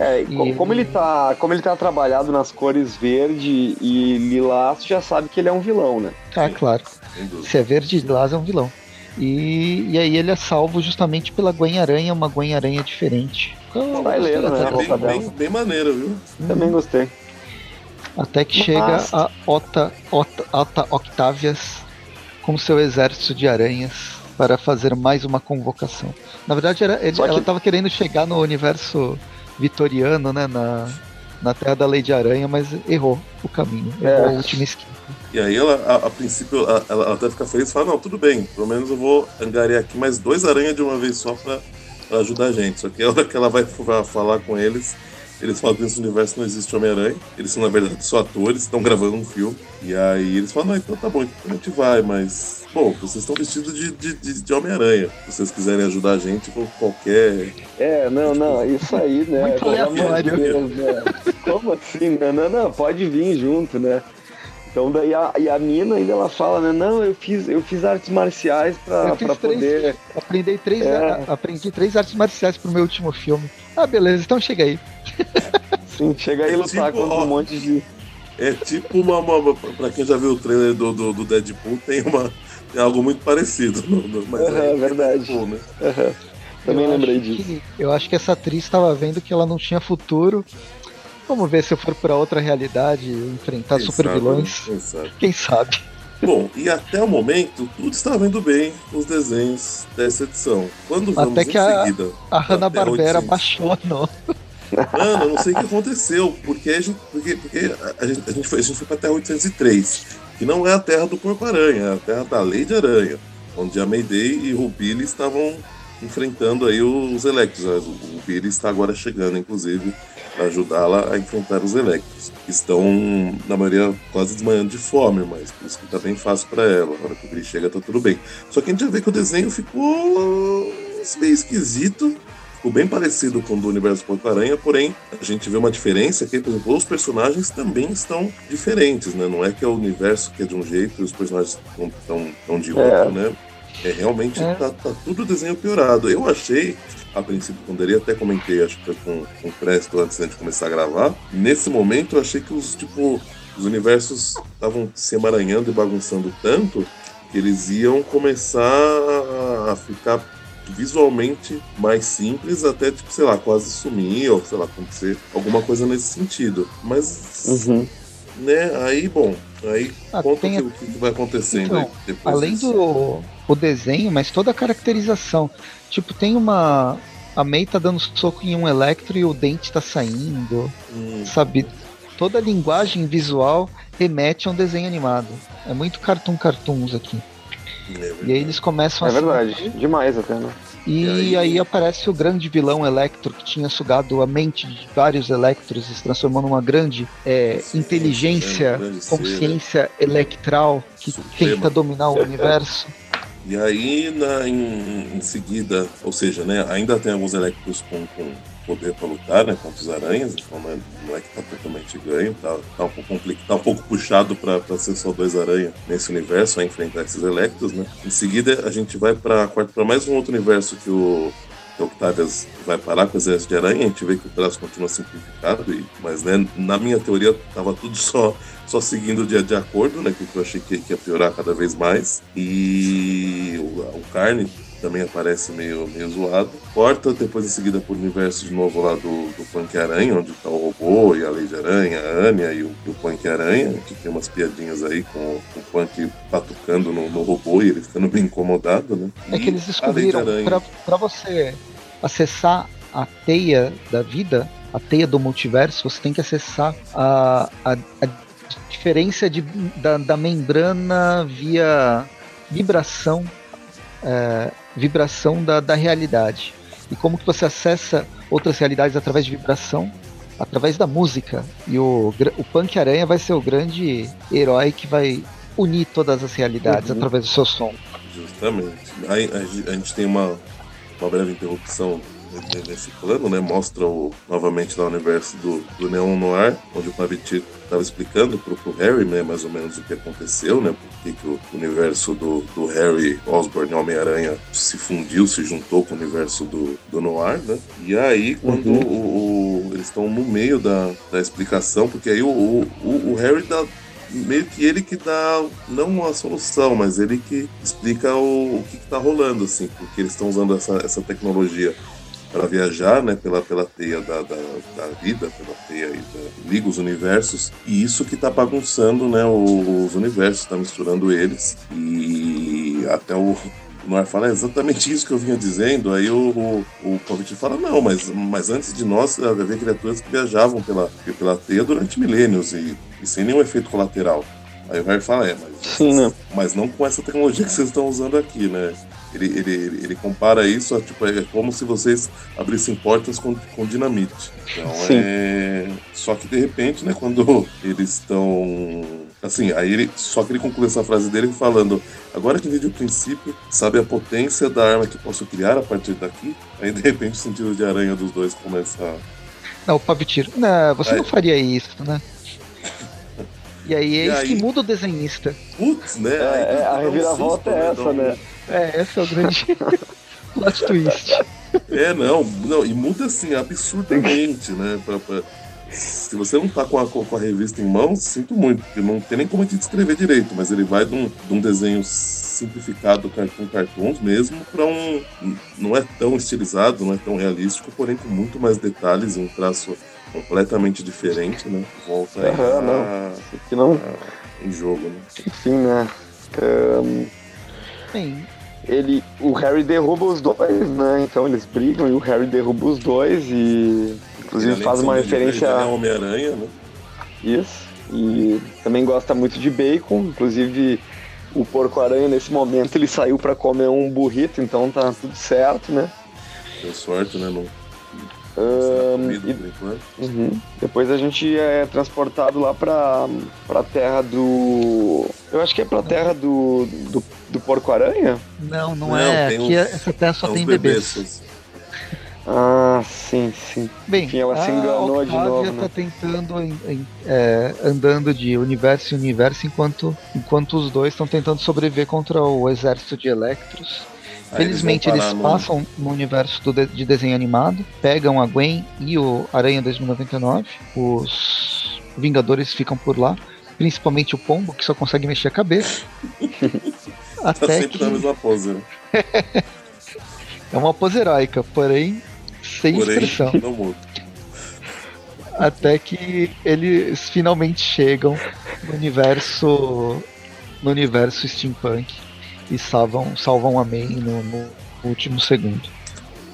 É, e como ele... tá, como ele tá trabalhado nas cores verde e lilás, você já sabe que ele é um vilão, né? Ah, claro. Se é verde e lilás é um vilão. E, e aí ele é salvo justamente pela Gwen-Aranha, uma Gwen-Aranha diferente. Styleiro, né? Bem, bem, bem maneiro, viu? Também gostei. Até que Mas... chega a Ota, Ota, Ota Octavias com seu exército de aranhas para fazer mais uma convocação. Na verdade, era, ele, que... ela estava querendo chegar no universo vitoriano, né? Na, na Terra da Lei de Aranha, mas errou o caminho, errou é. a última esquina. E aí ela, a, a princípio, ela, ela, até fica feliz e fala, não, tudo bem, pelo menos eu vou angariar aqui mais dois aranhas de uma vez só pra, pra ajudar a gente. Só que a hora que ela vai falar com eles, eles falam que nesse universo não existe Homem-Aranha. Eles são, na verdade, só atores, estão gravando um filme. E aí eles falam, não, então tá bom, então a gente vai, mas. Bom, vocês estão vestidos de, de, de, de Homem-Aranha. Se vocês quiserem ajudar a gente com qualquer. É, não, não, isso aí, né? Muito aleatório. Deus, né? Como assim? Não, não, não, pode vir junto, né? Então daí a, e a mina ainda ela fala, né? Não, eu fiz, eu fiz artes marciais pra, pra poder. Aprendi três, é. aprendi três artes marciais pro meu último filme. Ah, beleza, então chega aí. Sim, chega aí e é lutar tipo, contra um monte de. É tipo uma, uma. Pra quem já viu o trailer do, do, do Deadpool, tem uma. Tem algo muito parecido. No, no, mas uhum, é verdade. Deadpool, né? Uhum. Também eu lembrei disso. Que, eu acho que essa atriz estava vendo que ela não tinha futuro Vamos ver se eu for para outra realidade enfrentar quem super sabe, vilões. Quem sabe? Quem sabe? Bom, e até o momento tudo estava indo bem nos desenhos dessa edição. Quando vamos até que a, seguida, a Hanna-Barbera baixou, não. Mano, eu não sei o que aconteceu, porque a gente, porque, porque a gente, a gente foi, a gente foi pra Terra 803, que não é a terra do Porco-Aranha, é a terra da Lei de Aranha, onde a Mayday e o Billy estavam enfrentando aí os Electros. O Billy está agora chegando, inclusive, ajudá-la a enfrentar os Electros, que estão, na maioria, quase desmanhando de fome, mas por isso que tá bem fácil para ela. Na hora que o Gris chega, tá tudo bem. Só que a gente já vê que o desenho ficou meio esquisito, ficou bem parecido com o do universo Porco-Aranha, porém a gente vê uma diferença que, por exemplo, os personagens também estão diferentes, né? Não é que é o universo que é de um jeito e os personagens estão de outro, é. né? É, realmente é. Tá, tá tudo desenho piorado. Eu achei a princípio quando ele até comentei, acho que foi com, com o Presto antes de começar a gravar. Nesse momento eu achei que os, tipo, os universos estavam se emaranhando e bagunçando tanto que eles iam começar a ficar visualmente mais simples, até, tipo, sei lá, quase sumir, ou sei lá, acontecer alguma coisa nesse sentido. Mas, uhum. né, aí, bom, aí ah, conta tem... o que, vai acontecendo então, depois. Além disso. do o desenho, mas toda a caracterização. Tipo, tem uma. A May tá dando soco em um Electro e o dente tá saindo. Hum. Sabe? Toda a linguagem visual remete a um desenho animado. É muito cartoon cartoons aqui. É e aí eles começam é a. É verdade, demais até, né? E, e aí... aí... aparece o grande vilão Electro que tinha sugado a mente de vários Electros e se transformou numa grande é, Sim, inteligência, grande consciência ser, né? electral que Suprema. tenta dominar o universo. E aí, na, em, em, seguida, ou seja, né, ainda tem alguns Electros com, com poder para lutar né, contra os aranhas, então não é, não é que tá totalmente ganho, tá, tá, um, pouco complicado, tá um pouco puxado para ser só dois aranhas nesse universo a enfrentar esses Electros. Né. Em seguida, a gente vai para mais um outro universo que o que o Octavius vai parar com o exército de aranha, a gente vê que o traço continua simplificado, e, mas né, na minha teoria tava tudo só só seguindo de, de acordo, né? Que eu achei que, que ia piorar cada vez mais. E o, o Carne também aparece meio, meio zoado. Corta depois em seguida pro universo de novo lá do, do Punk Aranha, onde tá o robô e a Lei de Aranha, a Anya e o, e o Punk Aranha, que tem umas piadinhas aí com, com o Punk patucando no, no, robô e ele ficando bem incomodado, né? É que eles descobriram, pra, pra você acessar a teia da vida, a teia do multiverso, você tem que acessar a, a, a diferença de, da, da membrana via vibração, é, vibração da, da realidade. E como que você acessa outras realidades através de vibração? Através da música. E o, o Punk Aranha vai ser o grande herói que vai unir todas as realidades uhum. através do seu som. Justamente. A, gente tem uma, uma breve interrupção nesse plano, né? Mostra o, novamente lá o universo do, do Neon Noir, onde o Paviti estava explicando pro, pro Harry, né, mais ou menos o que aconteceu, né? Por que o universo do, do Harry Osborn Homem-Aranha se fundiu, se juntou com o universo do, do Noir, né? E aí, quando uhum. o, o, eles estão no meio da, da explicação, porque aí o, o, o Harry dá, meio que ele que dá, não a solução, mas ele que explica o, o que está rolando, assim, porque eles estão usando essa, essa tecnologia para viajar né, pela, pela teia da, da, da vida, pela teia aí da, liga os universos, e isso que está bagunçando né, os universos, está misturando eles, e até o Noir fala é exatamente isso que eu vinha dizendo. Aí o, o, o Covid fala, não, mas, mas antes de nós havia criaturas que viajavam pela, pela teia durante milênios e, e sem nenhum efeito colateral. Aí o Harry fala, é, mas, Sim, né? mas não com essa tecnologia que vocês estão usando aqui, né? Ele, ele, ele compara isso a tipo, é como se vocês abrissem portas com, com dinamite. Então Sim. é. Só que de repente, né, quando eles estão. Assim, aí ele. Só que ele conclui essa frase dele falando: Agora que entendi o princípio, sabe a potência da arma que posso criar a partir daqui? Aí de repente o sentido de aranha dos dois começa a. Não, o Pavitir. Não, você Aí. não faria isso, né? E aí é E isso aí? que muda o desenhista. Putz, né? É, Aí é, a reviravolta é Dá essa, um- né? É, esse é o grande plot twist. É, não, não, e muda assim, absurdamente, né? Pra- pra- Se você não tá com a, com a revista em mãos, sinto muito, porque não tem nem como te descrever direito, mas ele vai de um, de um desenho simplificado, cartoon cartoons mesmo, pra um. Não é tão estilizado, não é tão realístico, porém com muito mais detalhes e um traço completamente diferente, né? Volta aí a- não. Que não, em jogo, né? enfim, né? Ahn, Bem, ele, o Harry derruba os dois, né? Então eles brigam e o Harry derruba os dois e inclusive Além faz uma um referência a Homem-Aranha, né? isso. E também gosta muito de bacon, inclusive o porco-aranha nesse momento ele saiu pra comer um burrito, então tá tudo certo, né? Deu sorte, né? Não, Comida e. Uhum. Depois a gente é transportado lá pra, pra terra do. Eu acho que é pra terra do, do, do porco-aranha? não, não, Não, é. Aqui uns- essa terra só São tem bebês. bebês. Ah, sim, sim. Bem, Enfim, ela se enganou de novo, tá né? tentando em- em- é, andando de universo em universo enquanto, enquanto os dois estão tentando sobreviver contra o exército de Electros. Felizmente eles, no- passam no universo do de, de desenho animado, pegam a Gwen e o Aranha 2099. Os Vingadores ficam por lá, principalmente o Pombo, que só consegue mexer a cabeça. Tá Até sempre que na mesma pose, é uma pose heróica, porém sem Porém, expressão. não muda. Até que eles finalmente chegam no universo no universo steampunk e salvam, salvam a May no, no último segundo.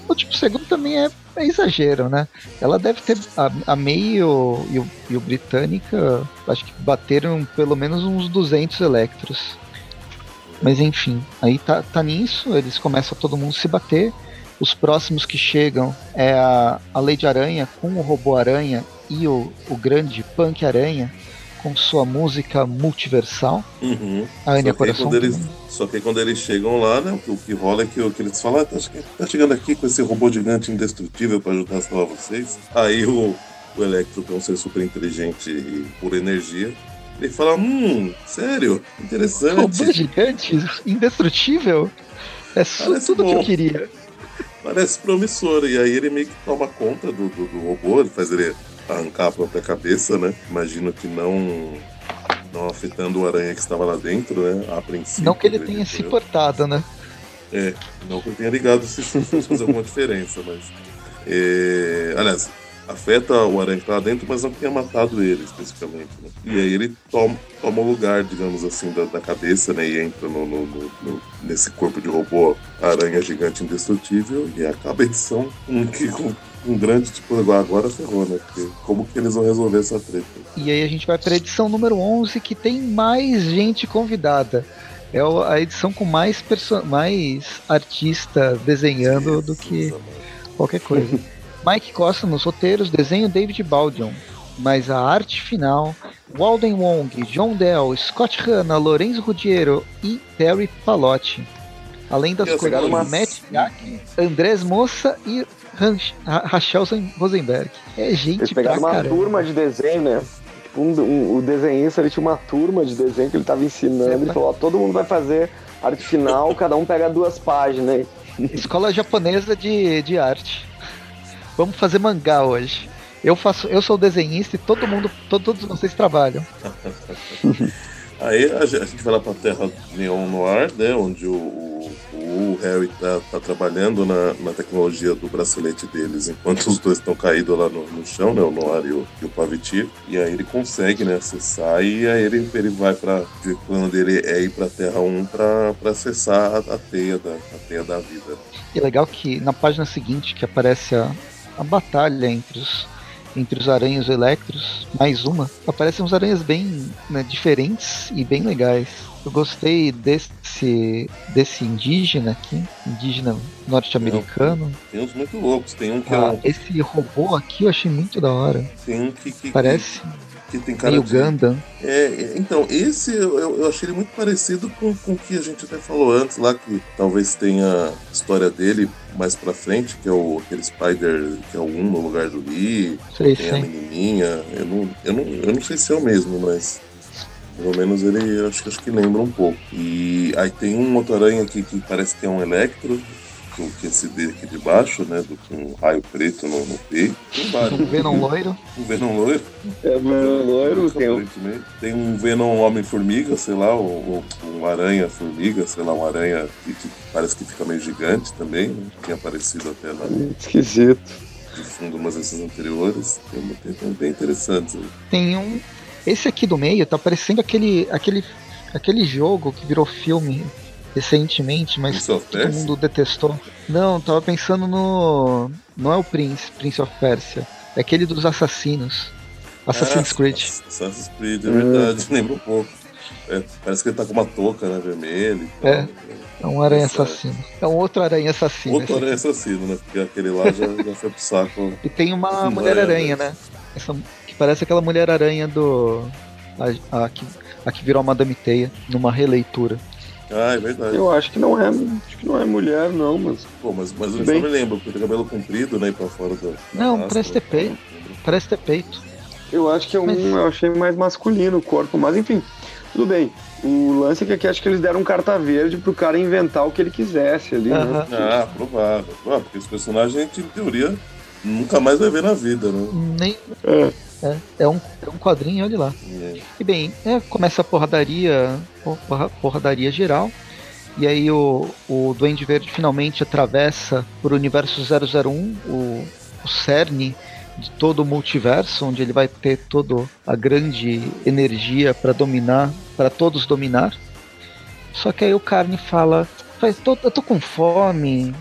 O último segundo também é, é exagero, né? Ela deve ter. A, a May e o, e, o, e o Britânica acho que bateram pelo menos uns 200 Electros. Mas enfim, aí tá, tá nisso, eles começam todo mundo se bater. Os próximos que chegam é a, a Lady Aranha com o Robô Aranha e o, o grande Punk Aranha com sua música multiversal. Uhum. A que, Coração. quando eles, só que quando eles chegam lá, né, o que, que rola é que, o que eles falam, ah, tá, tá chegando aqui com esse robô gigante indestrutível pra ajudar a salvar vocês. Aí o, o Electro, que é um ser super inteligente e por energia, ele fala, hum, sério, Robô interessante, gigante, indestrutível. É Parece tudo que bom. eu queria. parece promissor. E aí ele meio que toma conta do, do, do robô, ele faz ele arrancar a própria cabeça, né? Imagino que não não afetando o aranha que estava lá dentro, né? A princípio. Não que ele tenha se eu. portado, né? É, não que eu tenha ligado se isso fazer alguma diferença, mas. É, aliás, afeta o aranha que tá lá dentro, mas não que tenha matado ele especificamente. Né? E aí ele toma, toma o lugar, digamos assim, da, da cabeça, né? E entra no, no- no- nesse corpo de robô aranha gigante indestrutível e acaba a edição com, que- com um grande tipo, agora, agora ferrou, né? Porque como que eles vão resolver essa treta? E aí a gente vai para a edição número 11, que tem mais gente convidada. É a edição com mais, perso mais artista desenhando do que qualquer coisa. Mike Costa nos roteiros, desenho David Baldion. Mas a arte final, Walden Wong, John Dell, Scott Hanna, Lorenzo Ruggiero e Terry Palotti. Além das as cores de cores? Matt Jack, Andrés Moça e Rachel Rosenberg. É gente Eles pegaram uma caramba. turma de desenho, né? Tipo, um, um- o desenhista ele tinha uma turma de desenho que ele tava ensinando. Ele falou: ó, todo mundo vai fazer arte final, cada um pega duas páginas. Escola japonesa de, de arte. Vamos fazer mangá hoje. Eu faço, eu sou o desenhista e todo mundo, to- todos vocês trabalham. Aí a gente a vai lá pra Terra Neon Noir, né? Onde o, o, Harry tá, tá trabalhando na, na, tecnologia do bracelete deles, enquanto os dois estão caídos lá no, no, chão, né? O Noir e o, e o Pavitir. E aí ele consegue, né, acessar e aí ele, ele vai para O plano dele é ir pra Terra 1 pra, pra acessar a, a, teia da, a teia da vida. E legal que na página seguinte que aparece a, a batalha entre os entre os aranhas electros, mais uma, aparecem uns aranhas bem né, diferentes e bem legais. Eu gostei desse, desse indígena aqui, indígena norte-americano. Tem uns muito loucos, tem um que ah, é um... Esse robô aqui eu achei muito da hora. Tem um que. que Parece. Que que tem cara meio de... Gundam. É, então, esse eu, eu achei ele muito parecido com, com o que a gente até falou antes lá, que talvez tenha a história dele mais pra frente, que é o aquele Spider, que é o 1 no lugar do Lee, sei, tem sei. a menininha. Eu não, eu, não, eu não sei se é o mesmo, mas pelo menos ele acho, acho que lembra um pouco. E aí tem um motoranha aqui que parece que é um Electro, com que esse dele aqui de baixo, né? Do, com um raio preto no, no peito. Tem vários. Um Venom loiro. Um Venom loiro. É, Venom loiro, tem um... Tem um Venom Homem-Formiga, sei lá, ou, um Aranha-Formiga, sei lá, um aranha que, que, parece que fica meio gigante também. Né? Tinha aparecido até lá. Esquisito. De fundo umas dessas anteriores. Tem, tem, tem bem interessantes. Aí. Tem um. Esse aqui do meio tá parecendo aquele, aquele, aquele jogo que virou filme recentemente, mas todo mundo detestou. Não, tava pensando no. Não é o Prince, Prince of Persia. É aquele dos assassinos. Assassin's ah, Creed. Assassin's Creed, é verdade, lembra um pouco. É, parece que ele tá com uma touca, né, vermelha. É. É um aranha assassino. É um outro aranha assassino. Outro aranha assassino, né? Porque aquele lá já, já foi pro saco. E tem uma Mulher-Aranha, né? Essa, que parece aquela Mulher-Aranha do. A, a, que, a que virou a Madame Teia, numa releitura. Ah, é verdade. Eu acho que não é, acho que não é mulher, não, mas. Pô, mas, mas eu Bem... me lembro, porque tem cabelo comprido, né? pra fora do. Não, parece ter peito. Parece ter peito. Eu acho que é um. Mas... Eu achei mais masculino o corpo, mas enfim, tudo bem. O lance é que aqui acho que eles deram um carta verde pro cara inventar o que ele quisesse ali, uh -huh. né? Ah, provável. Ah, porque esse personagem, em teoria, nunca mais vai ver na vida, né? Nem. É. É, é, um, é um quadrinho, olha lá. É. E bem, é, começa a porradaria, porradaria geral. E aí o, o Duende Verde finalmente atravessa por universo 001, o, o cerne de todo o multiverso, onde ele vai ter toda a grande energia para dominar, para todos dominar. Só que aí o Carne fala, eu tô com fome,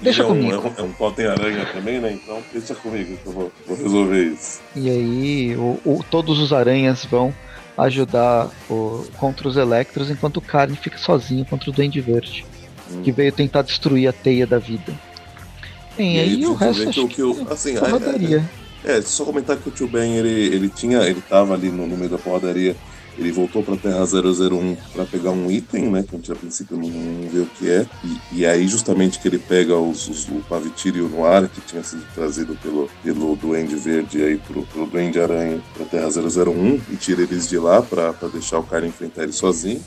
Deixa é comigo. Um, é um, é um aranha também, né? Então deixa comigo que eu vou, vou resolver isso. E aí o, o, todos os aranhas vão ajudar o, contra os Electros, enquanto o Carne fica sozinho contra o Duende Verde, hum. que veio tentar destruir a teia da vida. Bem, e aí, aí o resto acho que, eu, assim, é, é, é, só comentar que o Tio Ben, ele, ele tinha, ele tava ali no, no meio da porradaria ele voltou para Terra 001 para pegar um item, né? Que a gente a princípio não, não vê o que é. E, e aí, justamente, que ele pega os, os, o Pavitir e o Noir, que tinha sido trazido pelo, pelo Duende Verde aí pro, pelo Duende Aranha para Terra 001 e tira eles de lá para deixar o cara enfrentar ele sozinho.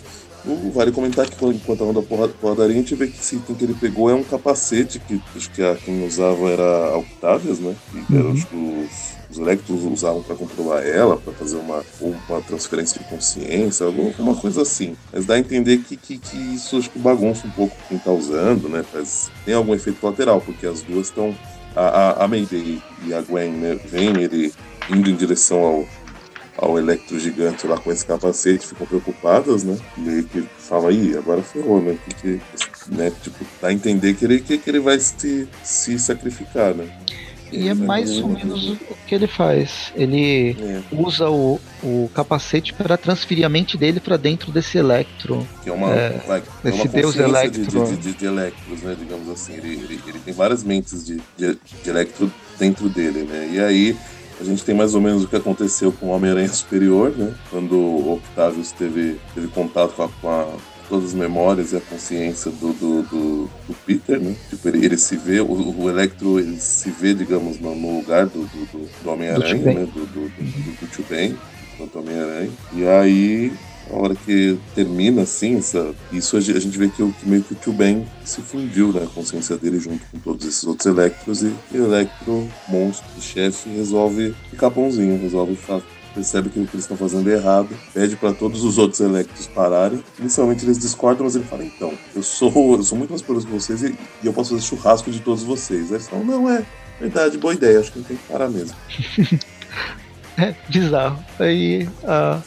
O, vale comentar que enquanto anda a porradaria, a gente vê que esse item que ele pegou é um capacete que acho que a, quem usava era a Octavius, né? Que uhum. era os, os os Electros usavam para controlar ela, para fazer uma, uma transferência de consciência, alguma coisa assim. Mas dá a entender que, que, que isso acho que bagunça um pouco quem tá usando, né? Faz, tem algum efeito colateral, porque as duas estão. A, a, a Mayday e a Gwen né, vem ele indo em direção ao, ao Electro Gigante lá com esse capacete, ficam preocupadas, né? E que fala, aí agora ferrou, né? Que, que, né? Tipo, dá a entender que ele, que, que ele vai se, se sacrificar, né? E é mais ou menos o que ele faz. Ele é. usa o, o capacete para transferir a mente dele para dentro desse Electro. Que é uma, é, é uma deus Electro. De, de, de, de, Electros, né? Digamos assim. Ele, ele, ele, tem várias mentes de, de, de Electro dentro dele, né? E aí a gente tem mais ou menos o que aconteceu com o Homem-Aranha Superior, né? Quando o Octavius teve, teve contato com a, com a todas as memórias e a consciência do, do, do, do Peter, né? Tipo, ele, ele se vê, o, o, Electro ele se vê, digamos, no, no lugar do, do, do Homem-Aranha, né? Do, do, do, do Tio Ben, quanto Homem-Aranha. E aí, a hora que termina assim, essa, isso a gente vê que, meio que o Tio Ben se fundiu, né? Consciência dele junto com todos esses outros Electros e, o Electro, monstro, chefe, resolve ficar bonzinho, resolve percebe que o que eles estão fazendo é errado, pede para todos os outros electos pararem. Inicialmente eles discordam, mas ele fala: então, eu sou, eu sou muito mais poderoso que vocês e, e eu posso fazer churrasco de todos vocês. Aí eles falam: não, é verdade, boa ideia, acho que ele tem que parar mesmo. é bizarro. Aí a,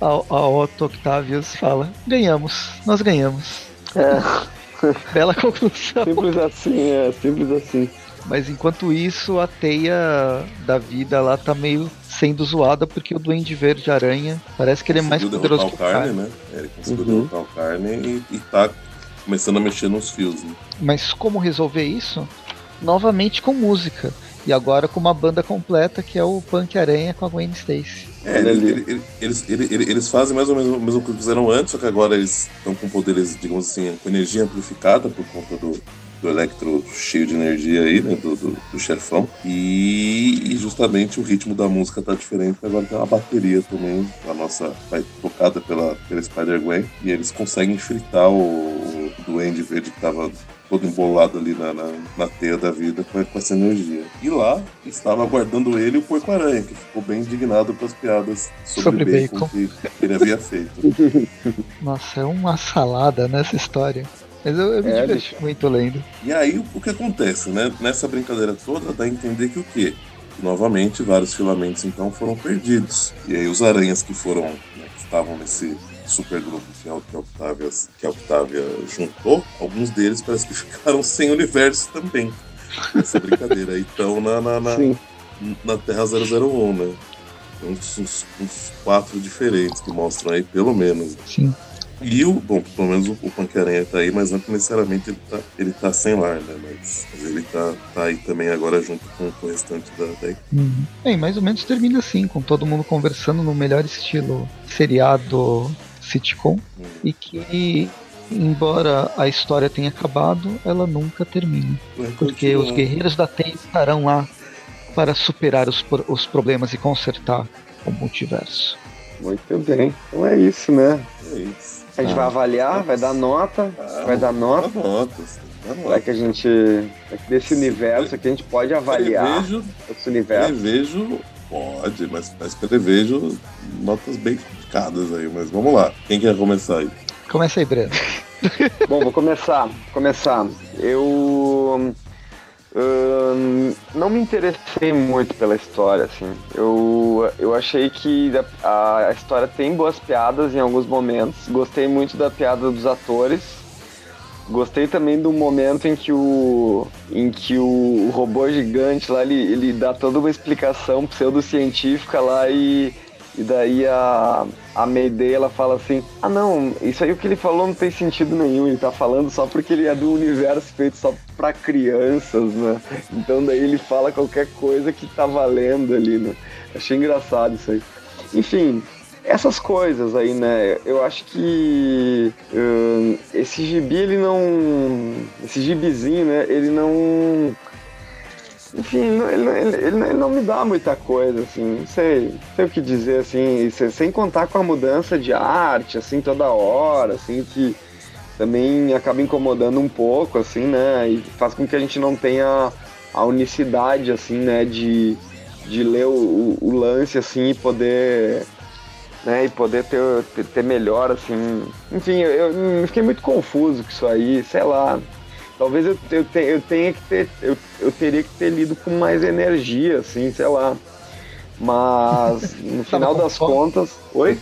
a, a Otto Octavius fala: ganhamos, nós ganhamos. É. Bela conclusão. Simples assim, é, simples assim. Mas enquanto isso, a teia da vida lá tá meio sendo zoada porque o Duende Verde Aranha parece que ele é mais poderoso que o carne, carne, né? Ele conseguiu uhum. derrotar o carne e, e tá começando a mexer nos fios, né? Mas como resolver isso? Novamente com música. E agora com uma banda completa que é o Punk Aranha com a Gwen Stacy. É, ele, ele, eles, ele, eles fazem mais ou menos o mesmo que fizeram antes, só que agora eles estão com poderes, digamos assim, com energia amplificada por conta do, do Electro cheio de energia aí, né? Do, do, do chefão. E, e, justamente o ritmo da música tá diferente, agora tem uma bateria também, a nossa, vai tocada pela, pela Spider-Gwen, e eles conseguem fritar o, o Duende Verde que tava todo embolado ali na, na, na teia da vida com, com, essa energia. E lá estava aguardando ele o Porco-Aranha, que ficou bem indignado com as piadas sobre, sobre bacon, bacon. Que, que ele havia feito. Nossa, é uma salada nessa história. Mas eu, eu me é, diverti muito lendo. E aí o que acontece, né? Nessa brincadeira toda dá a entender que o quê? Novamente, vários filamentos então foram perdidos. E aí os aranhas que foram, né, que estavam nesse supergrupo que a, que, a Octavia, que a Octavia juntou, alguns deles parece que ficaram sem universo também. Essa brincadeira. Então na, na, na, na Terra 001, né? Uns, uns, uns, quatro diferentes que mostram aí, pelo menos. Sim. E o, bom, pelo menos o, o Punk-Aranha tá aí, mas não necessariamente ele tá, ele tá sem lar, né? Mas, mas ele tá, tá aí também agora junto com, com o restante da, da uhum. Bem, mais ou menos termina assim, com todo mundo conversando no melhor estilo seriado sitcom e que embora a história tenha acabado, ela nunca termina. Porque os guerreiros da Terra estarão lá para superar os, os problemas e consertar o multiverso. Muito bem. Então é isso, né? É isso. A gente ah, vai avaliar, vai dar nota, ah, vai dar nota. Notas. Será que a gente. Desse universo aqui a gente pode avaliar prevejo, esse universo? Prevejo, pode, mas, mas prevejo notas bem complicadas aí, mas vamos lá. Quem quer começar aí? Começa aí, Breno. Bom, vou começar. Começar. Eu não me interessei muito pela história, assim. Eu, eu achei que a, a história tem boas piadas em alguns momentos. Gostei muito da piada dos atores. Gostei também do momento em que o, em que o, o robô gigante lá, ele, ele dá toda uma explicação pseudocientífica lá e e daí a, a Mayday ela fala assim: Ah, não, isso aí o que ele falou não tem sentido nenhum. Ele tá falando só porque ele é do universo feito só pra crianças, né? Então daí ele fala qualquer coisa que tá valendo ali, né? Achei engraçado isso aí. Enfim, essas coisas aí, né? Eu acho que uh, esse gibi, ele não. Esse gibizinho, né? Ele não enfim, ele, ele, ele, não me dá muita coisa, assim, não sei, não sei o que dizer, assim, sem contar com a mudança de arte, assim, toda hora, assim, que também acaba incomodando um pouco, assim, né, e faz com que a gente não tenha a unicidade, assim, né, de, de ler o, o lance, assim, e poder né, e poder ter, ter, ter melhor, assim. Enfim, eu, eu, fiquei muito confuso com isso aí, sei lá. Talvez eu, eu, te, eu tenha que ter. Eu, eu teria que ter lido com mais energia, assim, sei lá. Mas no final das contas. Oi?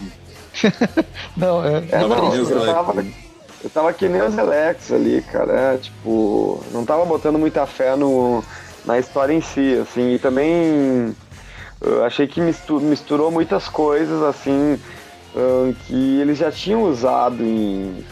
não, é. é não, eu tava, eu tava que nem os Alex ali, cara. É, tipo, não tava botando muita fé no, na história em si, assim. E também eu achei que misturou, misturou muitas coisas, assim, que eles já tinham usado em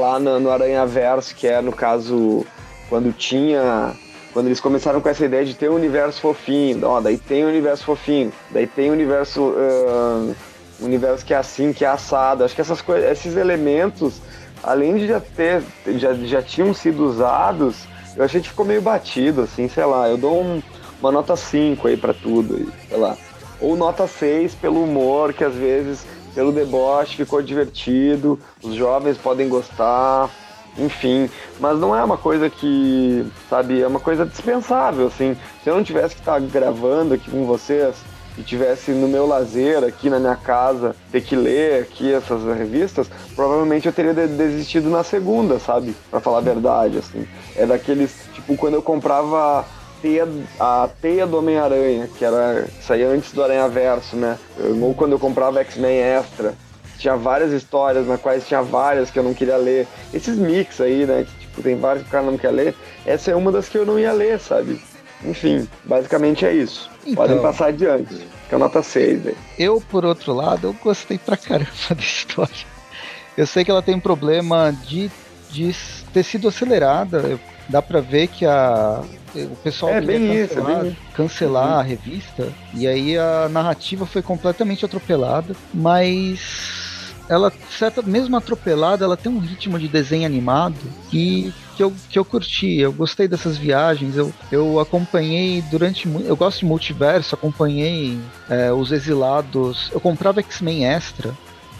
lá no, Aranha Verso, que é no caso quando tinha. Quando eles começaram com essa ideia de ter um universo fofinho, ó, daí tem um universo fofinho, daí tem um universo. Uh, universo que é assim, que é assado. Acho que essas esses elementos, além de já ter. já, já tinham sido usados, eu achei que ficou meio batido, assim, sei lá, eu dou um, uma nota 5 aí para tudo, sei lá. Ou nota 6 pelo humor, que às vezes pelo deboche, ficou divertido, os jovens podem gostar, enfim. Mas não é uma coisa que, sabe, é uma coisa dispensável, assim. Se eu não tivesse que estar gravando aqui com vocês, e tivesse no meu lazer aqui na minha casa ter que ler aqui essas revistas, provavelmente eu teria desistido na segunda, sabe? Para falar a verdade, assim. É daqueles, tipo, quando eu comprava teia, a teia do Homem-Aranha, que era saía antes do Aranha Verso, né? Ou quando eu comprava X-Men Extra, tinha várias histórias na quais tinha várias que eu não queria ler. Esses mix aí, né? Que, tipo, tem vários que o cara não quer ler. Essa é uma das que eu não ia ler, sabe? Enfim, basicamente é isso. Então, Podem passar adiante. Que é nota 6, velho. Eu, por outro lado, eu gostei pra caramba da história. Eu sei que ela tem um problema de, de ter sido acelerada. Dá pra ver que a, o pessoal é, cancelar, isso, é cancelar uhum. a revista e aí a narrativa foi completamente atropelada, mas ela, certa, mesmo atropelada, ela tem um ritmo de desenho animado que, que, eu, que eu curti. Eu gostei dessas viagens. Eu, eu acompanhei durante. Eu gosto de multiverso, acompanhei é, os exilados. Eu comprava X-Men Extra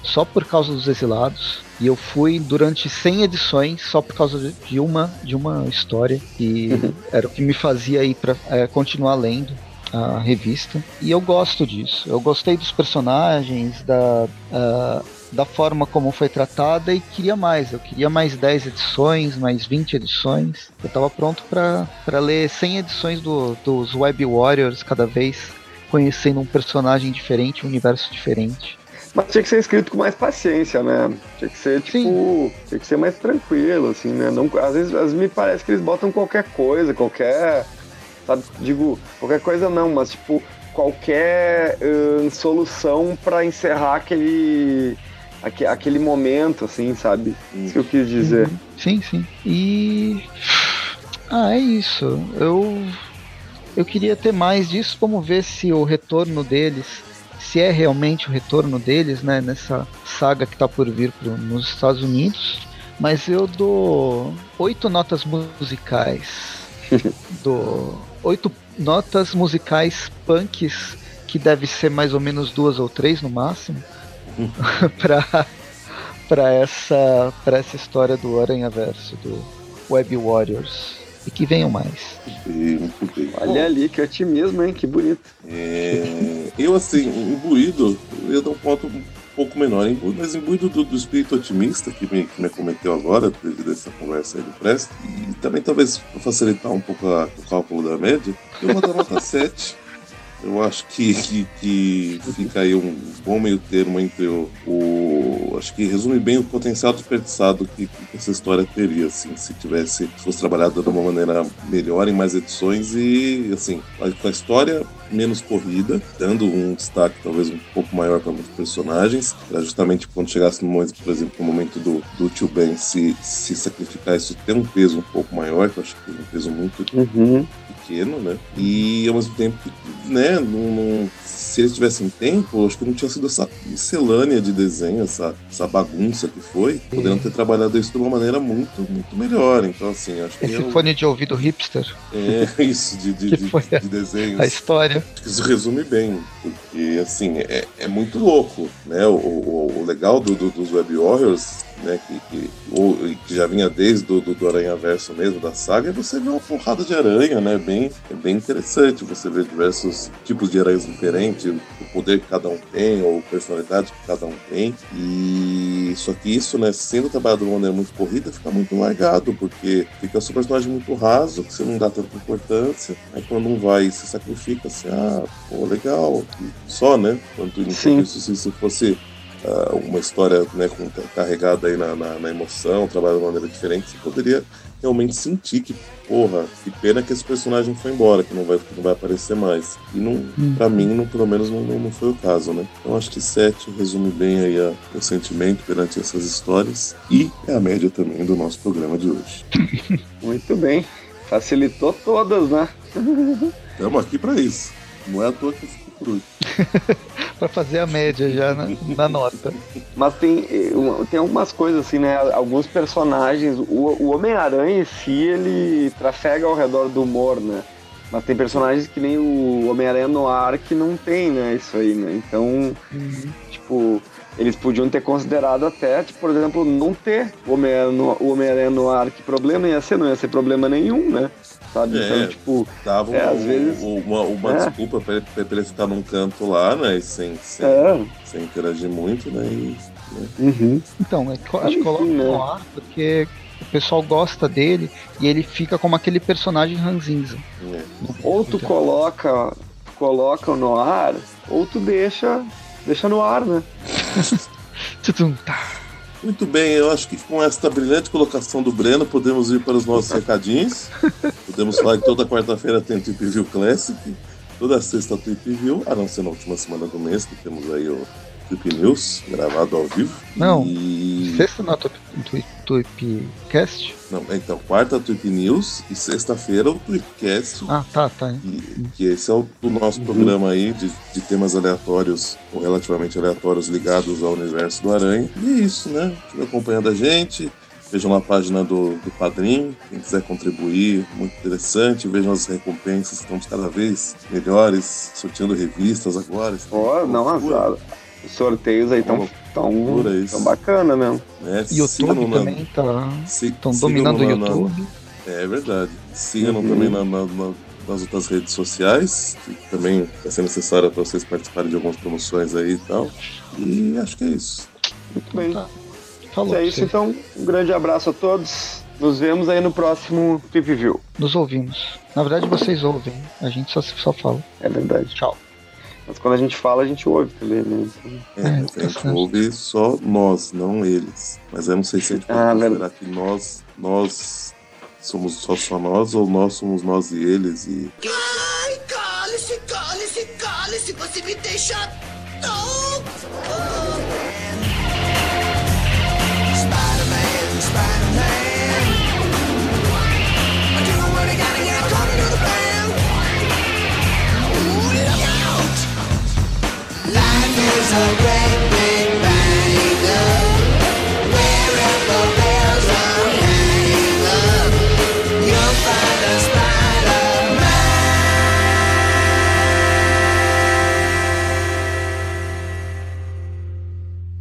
só por causa dos exilados. E eu fui durante 100 edições só por causa de uma, de uma história. E uhum. era o que me fazia ir para é, continuar lendo a revista. E eu gosto disso. Eu gostei dos personagens, da, uh, da forma como foi tratada e queria mais. Eu queria mais 10 edições, mais 20 edições. Eu estava pronto para ler 100 edições do, dos Web Warriors cada vez, conhecendo um personagem diferente, um universo diferente. Mas tinha que ser escrito com mais paciência, né? Tinha que ser, tipo, Sim. tinha que ser mais tranquilo, assim, né? Não, às, vezes, às vezes me parece que eles botam qualquer coisa, qualquer. Sabe, digo, qualquer coisa não, mas tipo, qualquer solução para encerrar aquele aquele momento, assim, sabe? Isso que eu quis dizer. Uhum. Sim, sim. E. Ah, é isso. Eu. Eu queria ter mais disso. Vamos ver se o retorno deles. Se é realmente o retorno deles, né? Nessa saga que tá por vir pro, nos Estados Unidos. Mas eu dou oito notas musicais. do oito notas musicais punks que deve ser mais ou menos duas ou três no máximo para para essa para essa história do Aranha Verso do Web Warriors e que venham mais. Olha ali que otimismo, hein? Que bonito. É, eu assim, imbuído, eu ia dar um ponto um pouco menor, imbuído, mas imbuído do, do espírito otimista que me, que me cometeu agora, devido a essa conversa aí do Presto, e também talvez facilitar um pouco a, o cálculo da média, eu vou dar nota 7. Eu acho que, que, que, fica aí um bom meio termo entre o, o, Acho que resume bem o potencial desperdiçado que, que, essa história teria, assim, se tivesse. Se fosse trabalhada de uma maneira melhor em mais edições e, assim, com a história menos corrida, dando um destaque talvez um pouco maior para muitos personagens. Era justamente quando chegasse no momento, por exemplo, no momento do, do tio Ben se, se sacrificar, isso ter um peso um pouco maior, que eu acho que tem um peso muito uhum. Pequeno, né? E ao mesmo tempo né, não, não, se eles tivessem tempo, acho que não tinha sido essa miscelânea de desenho, essa, essa bagunça que foi. Poderiam ter trabalhado isso de uma maneira muito, muito melhor. Então, assim, acho que. Esse eu... fone de ouvido hipster. É, isso, de, de, de, de desenhos. A história. Acho que isso resume bem, porque assim, é, é muito louco, né? O, o, o legal do, do, dos Web Warriors, né, que, que, ou, que já vinha desde do, do, do Aranha Verso mesmo, da saga, é você vê uma porrada de aranha, né? Bem, é bem interessante você ver diversos tipos de aranhas diferentes, o poder que cada um tem, ou personalidade que cada um tem. E só que isso, né, sendo trabalhado de uma maneira muito corrida, fica muito largado, porque fica um personagem muito raso, que você não dá tanta importância. Aí quando um vai e se sacrifica, assim, ah, pô, legal. Só, né? Quanto isso, se, se fosse uh, uma história né, com, carregada aí na, na, na emoção, trabalhada de maneira diferente, você poderia realmente sentir que, porra, que pena que esse personagem foi embora, que não vai, que não vai aparecer mais. E não, hum. pra mim, não, pelo menos, não, não foi o caso, né? Então acho que 7 resume bem aí a, o sentimento perante essas histórias e é a média também do nosso programa de hoje. Muito bem. Facilitou todas, né? Estamos aqui para isso. Não é à toa que último. para fazer a média já na, na, nota. Mas tem, tem algumas coisas assim, né? Alguns personagens, o, o Homem-Aranha em si, ele trafega ao redor do humor, né? Mas tem personagens que nem o Homem-Aranha no ar que não tem, né? Isso aí, né? Então, uhum. tipo, eles podiam ter considerado até, tipo, por exemplo, não ter o Homem-Aranha no, Homem no ar. Que problema ia ser? Não ia ser problema nenhum, né? Sabe? É, então, tipo, Dava É, um- às vezes- uma, uma É. desculpa pra ele, pra ele ficar num canto lá, né? e Sem, sem, é. sem interagir muito, né? E, né? Uhum. Então, é, acho que Enfim, coloca né? no ar porque o pessoal gosta dele e ele fica como aquele personagem ranzinza. é. Ou tu coloca, coloca no ar, ou tu deixa, deixa no ar, né? Tá. Muito bem, eu acho que com esta brilhante colocação do Breno, podemos ir para os nossos recadinhos. Podemos falar que toda quarta-feira tem Tweep View Classic, toda sexta Tweep View, a não ser na última semana do mês, que temos aí o Tweep News, gravado ao vivo. Não. E... Sexta na Tweepcast? Não, então, quarta Tweep News e sexta-feira o Tweepcast. Ah, tá, tá. Que, que esse é o, o nosso programa aí de, de temas aleatórios ou relativamente aleatórios ligados ao universo do Aranha. E é isso, né? Fica acompanhando a gente. Vejam a página do, do Padrim, quem quiser contribuir, muito interessante. Vejam as recompensas, estamos cada vez melhores, sorteando revistas agora. Ó, não, Loucura, os sorteios aí estão tão, loucura tão bacana mesmo. né? YouTube na- também tá. sigam-no dominando o na- na- YouTube. É verdade. Sigam Uhum. também na- na- na- nas outras redes sociais, que também vai ser necessário para vocês participarem de algumas promoções aí e tal. E acho que é isso. Muito bem. Tá. Falou. Se é isso, então. Um grande abraço a todos. Nos vemos aí no próximo Trip View. Nos ouvimos. Na verdade, vocês ouvem. A gente só, só fala. É verdade. Tchau. Mas quando a gente fala, a gente ouve também, né? Então, É, É, mas tá a gente ouve só nós, não eles. Mas eu não sei se a gente pode Ah, considerar que nós, nós somos só, só nós ou nós somos nós e eles. E Ai, cale-se, cale-se, cale-se, você me deixa louco! is a red